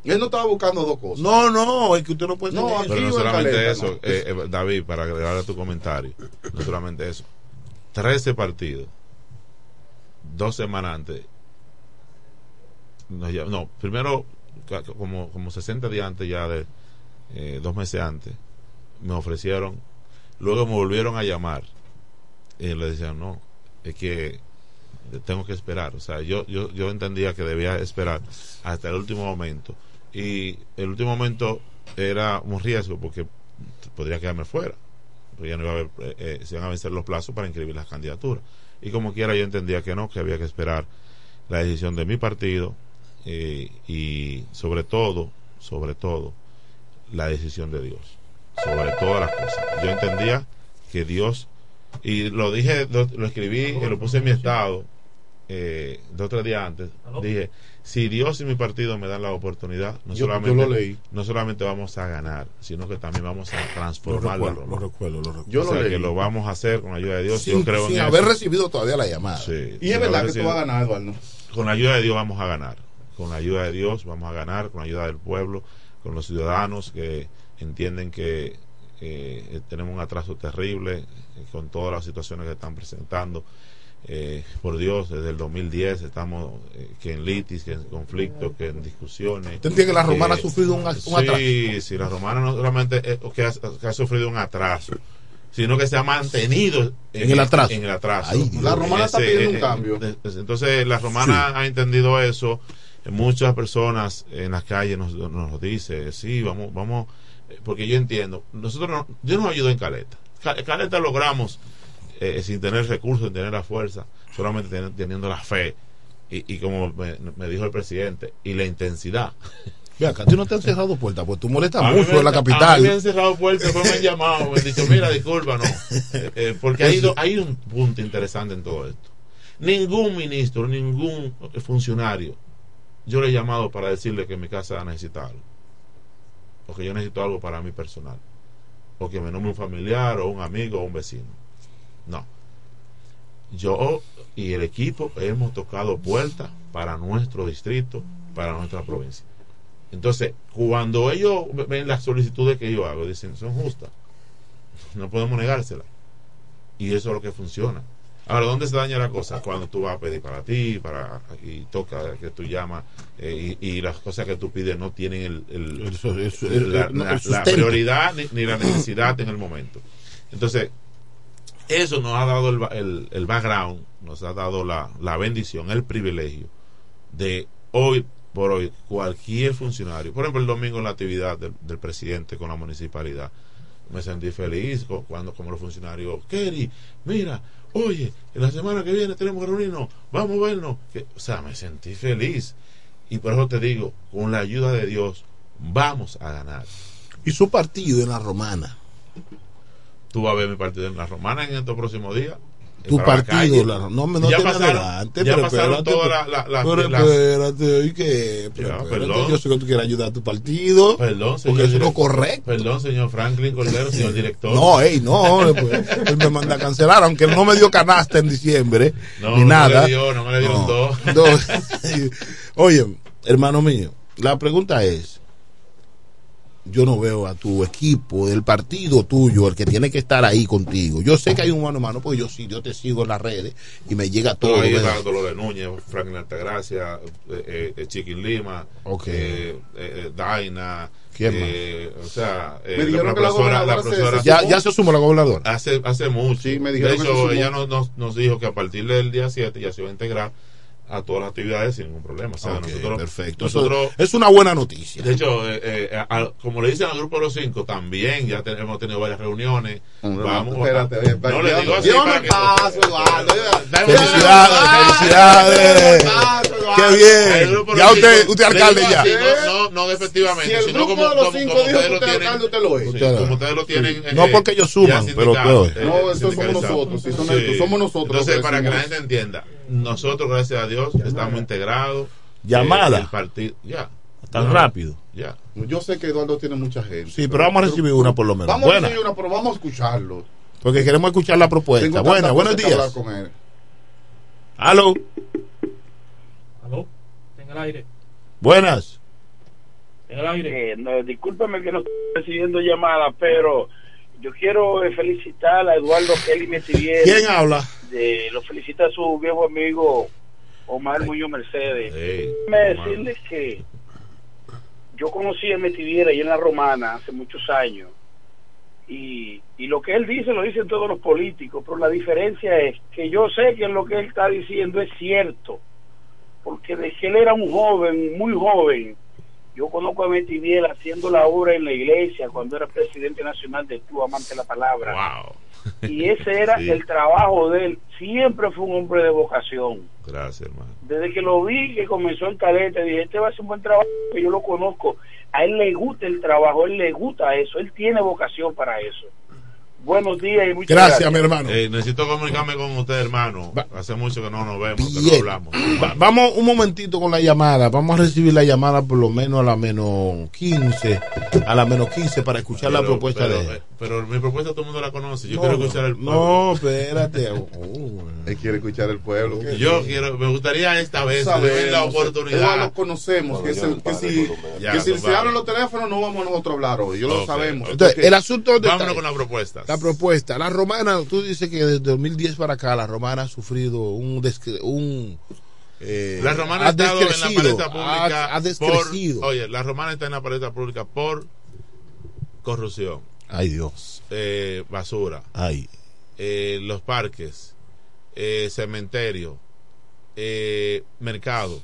Él no estaba buscando dos cosas. No, no, es que usted no puede No, aquí Pero no en solamente Caleta, eso, no. eh, eh, David, para agregar a tu comentario, no solamente eso. 13 partidos, dos semanas antes. no, primero, como, como 60 días antes ya de eh, dos meses antes, me ofrecieron, luego me volvieron a llamar y le decían, no, es que tengo que esperar. O sea, yo, yo, yo entendía que debía esperar hasta el último momento. Y el último momento era un riesgo porque podría quedarme fuera. Porque ya no iba a haber, eh, eh, se iban a vencer los plazos para inscribir las candidaturas. Y como quiera, yo entendía que no, que había que esperar la decisión de mi partido eh, y sobre todo, sobre todo, la decisión de Dios. Sobre todas las cosas. Yo entendía que Dios, y lo dije, lo, lo escribí, y lo puse en mi estado eh, dos o tres días antes. Dije, si Dios y mi partido me dan la oportunidad, no Yo- solamente, yo lo leí. no solamente vamos a ganar, sino que también vamos a Lo transformar la recuerdo, Roma. lo recuerdo, lo recuerdo. Yo o sea, que lo vamos a hacer con la ayuda de Dios. Sin- yo creo sin en haber eso. recibido todavía la llamada. Sí, Y es verdad que tú vas a ganar, Eduardo. Con la ayuda de Dios vamos a ganar. Con la ayuda de Dios vamos a ganar, con la ayuda del pueblo, con los ciudadanos que entienden que eh, tenemos un atraso terrible eh, con todas las situaciones que están presentando. Eh, por Dios, desde el 2010 estamos eh, que en litis, que en conflictos, que en discusiones. ¿Usted entiende que la romana Eh, ha sufrido un, un sí, atraso? Sí, la romana no solamente es que ha, que ha sufrido un atraso, sino que se ha mantenido En el atraso. En el atraso. Ay. La romana está pidiendo un cambio. Entonces, la romana ha entendido eso. Muchas personas en las calles nos, nos dicen, sí, vamos, vamos, eh, porque yo entiendo, nosotros no, Dios nos ayudó en Caleta. Ca- Caleta logramos eh, sin tener recursos, sin tener la fuerza, solamente ten- teniendo la fe y, y como me, me dijo el presidente, y la intensidad. Ve acá, tú no te han cerrado puertas, pues tú molestas A mucho me- en la A mí capital. me han cerrado puertas, me han llamado, me han dicho, mira, disculpa, no. Eh, eh, porque hay, do- hay un punto interesante en todo esto. Ningún ministro, ningún funcionario, yo le he llamado para decirle que mi casa necesita algo. O que yo necesito algo para mí personal. O que me nombre un familiar, o un amigo, o un vecino. No. Yo y el equipo hemos tocado puertas para nuestro distrito, para nuestra provincia. Entonces, cuando ellos ven las solicitudes que yo hago, dicen, son justas. No podemos negárselas. Y eso es lo que funciona. Ahora, ¿dónde se daña la cosa? Cuando tú vas a pedir para ti, para y toca que tú llamas eh, y, y las cosas que tú pides no tienen el, el- Eso- eso- el- la, el la sustento. prioridad ni, ni la necesidad en el momento. Entonces, eso nos ha dado el, el, background, nos ha dado la, la bendición, el privilegio de hoy por hoy cualquier funcionario, por ejemplo el domingo en la actividad del, del presidente con la municipalidad, me sentí feliz cuando como los funcionarios, Kerry, mira, oye, en la semana que viene tenemos que reunirnos, vamos a vernos, que, o sea, me sentí feliz y por eso te digo, con la ayuda de Dios vamos a ganar. Y su partido en la romana. Tú vas a ver mi partido en la romana en estos próximos días. Tu la partido, la- no me no ya me pasaron, adelante, ya pero pasaron espérate, todas pero- las la, pero las- espérate, ¿y qué? Pero Ya, espérate, perdón. Yo sé que tú quieres ayudar a tu partido. Perdón, señor. Porque eso es lo correcto. Perdón, señor Franklin Cordero, señor director. No, ey, no, pues, él me manda a cancelar, aunque él no me dio canasta en diciembre, No, ni no nada. le dio, no me le dieron dos. Oye, hermano mío, la pregunta es, yo no veo a tu equipo, del partido tuyo, el que tiene que estar ahí contigo. Yo sé que hay un mano a mano, porque yo sí, yo te sigo en las redes y me llega todo. Todo ahí está Dolores Núñez, Franklin Altagracia, eh, eh, Chiquín Lima, Ok. eh, eh, Daina. ¿Quién eh, O sea, eh, la, que la profesora, la profesora. Ya, ya se sumó la gobernadora. Hace, hace mucho. Sí, me de que hecho, sumó. ella nos, nos, nos dijo que a partir del día 7 ya se iba a integrar a todas las actividades sin ningún problema. O sea, Ok, nosotros, perfecto. Nosotros, es una buena noticia. de hecho, eh, eh, a- como le dicen al grupo de los cinco, también ya te- hemos tenido varias reuniones. Vamos, espérate, a- espérate, no le digo así Dios para que- paso, Felicidades, felicidades. Qué bien. Ya usted, usted alcalde ya. así, No, no, no efectivamente, Si el sino grupo como, de los como, cinco como dijo que usted alcalde, usted lo es. sí, Usted- como ustedes lo tienen. No eh, porque ellos suman, pero eh, No, eso somos nosotros, somos nosotros Entonces, para que la gente entienda, nosotros, gracias a Dios, estamos integrados. Llamada. Eh, ya. Tan Ya. rápido. Ya. Yo sé que Eduardo tiene mucha gente. Sí, pero vamos a recibir una por lo menos. Vamos Buena. a recibir una, pero vamos a escucharlo. Porque queremos escuchar la propuesta. Tengo Buena, buenos días. con él. Aló. ¿Aló? En el aire. Buenas. En el aire. Eh, no, discúlpame que no estoy recibiendo llamadas, pero yo quiero eh, felicitar a Eduardo Kelly Metivier. ¿Quién habla? De, lo felicita a su viejo amigo Omar Muñoz Mercedes. Hey, Omar. decirles que yo conocí a Metivier ahí en la Romana hace muchos años. Y, y lo que él dice lo dicen todos los políticos, pero la diferencia es que yo sé que lo que él está diciendo es cierto, porque de que él era un joven, muy joven, yo conozco a Metivier haciendo la obra en la iglesia cuando era presidente nacional de Tu Amante la Palabra. Wow. Y ese era Sí. el trabajo de él. Siempre fue un hombre de vocación. Gracias, hermano. Desde que lo vi, que comenzó en Caleta, dije, este va a ser un buen trabajo, que yo lo conozco. A él le gusta el trabajo, a él le gusta eso, él tiene vocación para eso. Buenos días y muchas gracias. Gracias, mi hermano. Eh, necesito comunicarme con usted, hermano. Hace mucho que no nos vemos, que no hablamos. Va- vamos un momentito con la llamada. Vamos a recibir la llamada por lo menos a la menos 15. A la menos 15 para escuchar la propuesta pero, de él. eh, Pero mi propuesta todo el mundo la conoce. Yo No, quiero escuchar el No, espérate. Oh, Él quiere escuchar el pueblo. Yo quiero, me gustaría esta vez tener la oportunidad. lo conocemos, que, es el- que si, Ya, que si se hablan los teléfonos no vamos nosotros a hablar hoy, yo lo sabemos. Entonces, el asunto de Vámonos con la propuesta. La propuesta. La romana, tú dices que desde 2010 para acá la romana ha sufrido un. un eh, La romana ha ha estado en la paleta pública. Ha, ha por, oye, la romana está en la paleta pública por corrupción, Ay, Dios. eh, basura, Ay. eh, los parques, eh, cementerio, mercado,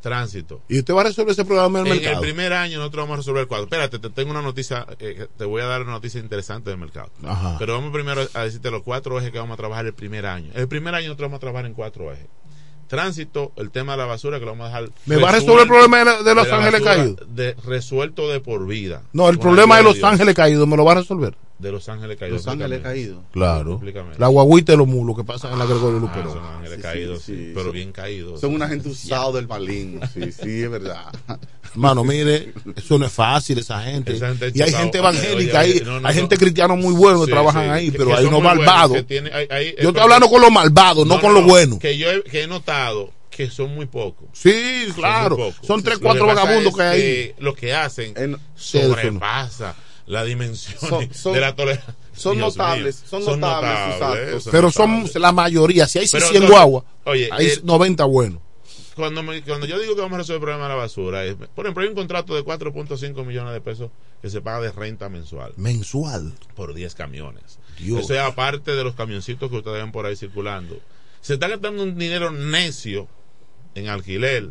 tránsito. ¿Y usted va a resolver ese problema del En mercado? el primer año nosotros vamos a resolver el cuadro. Espérate, te tengo una noticia, eh, te voy a dar una noticia interesante del mercado. Ajá. Pero vamos primero a decirte los cuatro ejes que vamos a trabajar el primer año. El primer año nosotros vamos a trabajar en cuatro ejes. Tránsito, el tema de la basura que lo vamos a dejar. ¿Me va a resolver el problema de la- de Los la Ángeles Caídos? De, resuelto de por vida. No, el problema de Los Dios. Ángeles Caídos, ¿me lo va a resolver? De Los Ángeles Caídos. Los Ángeles. Caídos. Claro. Explícame. La guaguita y los mulos que pasan en la Gregorio Ah, Luperón. son ángeles Sí, caídos, sí, sí, sí, pero son- bien caídos. Son una gente usada del maligno, sí, sí, es verdad. Hermano, mire, eso no es fácil, esa gente. Esa gente y hay gente Oye, evangélica oye, ahí, no, no, hay no. gente cristiano muy bueno que Sí, trabajan sí, ahí, que- pero que hay son unos malvados. que tiene- hay- hay- Yo estoy hablando con los malvados, no, con los buenos. Que yo he, que he notado que son muy pocos. Sí, Son claro. pocos. Son tres, cuatro que vagabundos es que hay ahí. Lo que hacen no. sobrepasa la dimensión Son- son- de la tolerancia. son Dios notables, mío. son notables sus actos. Pero son la mayoría. Si hay Pero 100 entonces, guaguas, oye, hay el- 90 buenos. Cuando, me- cuando yo digo que vamos a resolver el problema de la basura, es, por ejemplo, hay un contrato de 4.5 millones de pesos que se paga de renta mensual Mensual. por 10 camiones. Dios. Eso es aparte de los camioncitos que ustedes ven por ahí circulando. Se está gastando un dinero necio en alquiler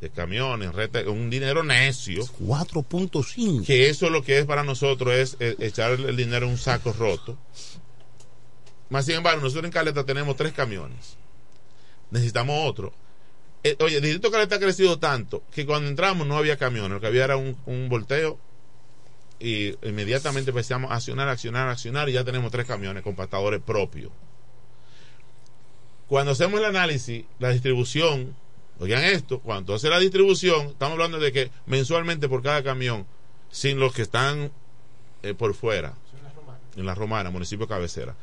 de camiones, renta- un dinero necio. 4.5. Que eso lo que es para nosotros es eh, echar el dinero en un saco roto. Más sin embargo, nosotros en Caleta tenemos tres camiones. Necesitamos otro. Eh, oye, el distrito Caleta ha crecido tanto que cuando entramos no había camiones, lo que había era un, un volteo y inmediatamente empezamos a accionar, accionar, accionar y ya tenemos tres camiones compactadores propios. Cuando hacemos el análisis, la distribución, oigan esto, cuando hace la distribución, estamos hablando de que mensualmente por cada camión, sin los que están eh, por fuera, en la Romana, municipio cabecera,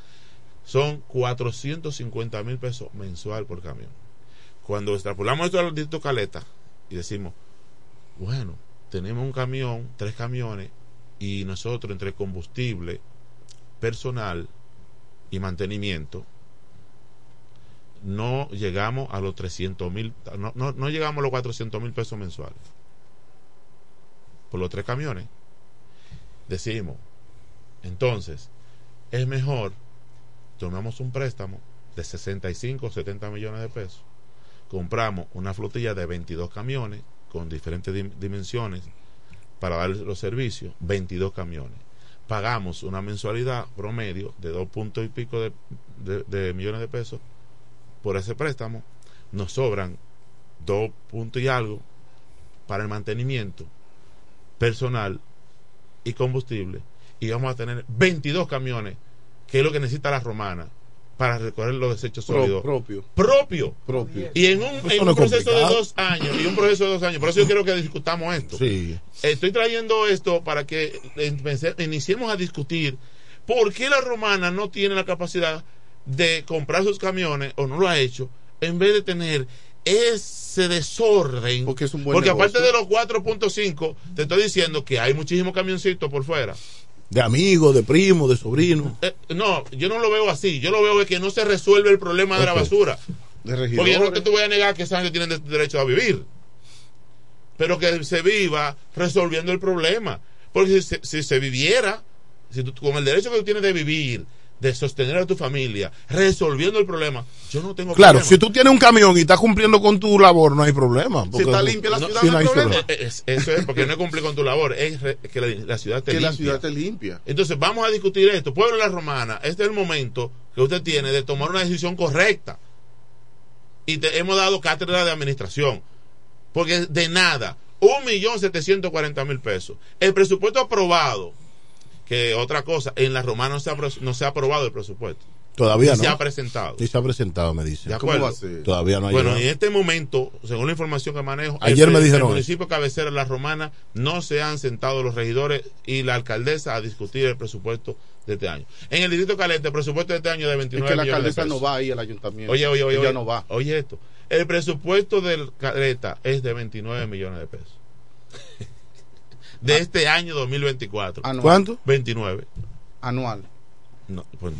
son 450 mil pesos mensual por camión. Cuando extrapolamos esto al distrito Caleta y decimos, bueno, tenemos un camión, tres camiones, y nosotros entre combustible, personal y mantenimiento, no llegamos a los 300 mil, no, no, no llegamos a los 400 mil pesos mensuales. Por los tres camiones. Decimos, entonces, es mejor, tomamos un préstamo de 65 o 70 millones de pesos, compramos una flotilla de 22 camiones con diferentes dim- dimensiones para dar los servicios, 22 camiones. Pagamos una mensualidad promedio de dos puntos y pico de, de- de millones de pesos por ese préstamo. Nos sobran dos puntos y algo para el mantenimiento personal y combustible y vamos a tener 22 camiones que es lo que necesita la romana para recoger los desechos Pro- sólidos. propio. propio. Propio. y en un, en proceso de dos años y un proceso de dos años por eso yo quiero que discutamos esto. Sí. estoy trayendo esto para que iniciemos a discutir por qué la romana no tiene la capacidad de comprar sus camiones o no lo ha hecho en vez de tener ese desorden. Porque es un buen porque aparte de los 4.5 te estoy diciendo que hay muchísimos camioncitos por fuera De amigos, de primos, de sobrinos. Eh, no yo no lo veo así yo lo veo que no se resuelve el problema de la basura De porque yo no te, voy a negar que esa gente tiene de- derecho a vivir. Pero que se viva resolviendo el problema. Porque si se, si se viviera, si tú, con el derecho que tú tienes de vivir, de sostener a tu familia, resolviendo el problema, yo no tengo Claro, problema. si tú tienes un camión y estás cumpliendo con tu labor, no hay problema. porque- está limpia No, sí, no hay problema. Eh, es- eso es porque no cumple con tu labor, es re- que la, la ciudad esté Que la limpia. ciudad esté limpia. Entonces vamos a discutir esto. Pueblo de la Romana, este es el momento que usted tiene de tomar una decisión correcta. Y te hemos dado cátedra de administración. Porque de nada, un millón setecientos cuarenta mil pesos. El presupuesto aprobado, que otra cosa, en la Romana no se ha, no se ha aprobado el presupuesto. Todavía no. Se ha presentado. Sí se ha presentado, me dicen. ¿De acuerdo? eh, Todavía no ha Bueno, llegado. en este momento, según la información que manejo, Ayer el, me dijeron el eso. municipio cabecera de La Romana no se han sentado los regidores y la alcaldesa a discutir el presupuesto de este año. En el distrito Caleta, el presupuesto de este año es de 29 Es que la millones de alcaldesa no va ahí al ayuntamiento. Oye, oye, oye, Ella oye, no va. oye esto. El presupuesto del Caleta es de 29 millones de pesos. de este año 2024. Anual. ¿Cuánto? 29. Anual. No, pues,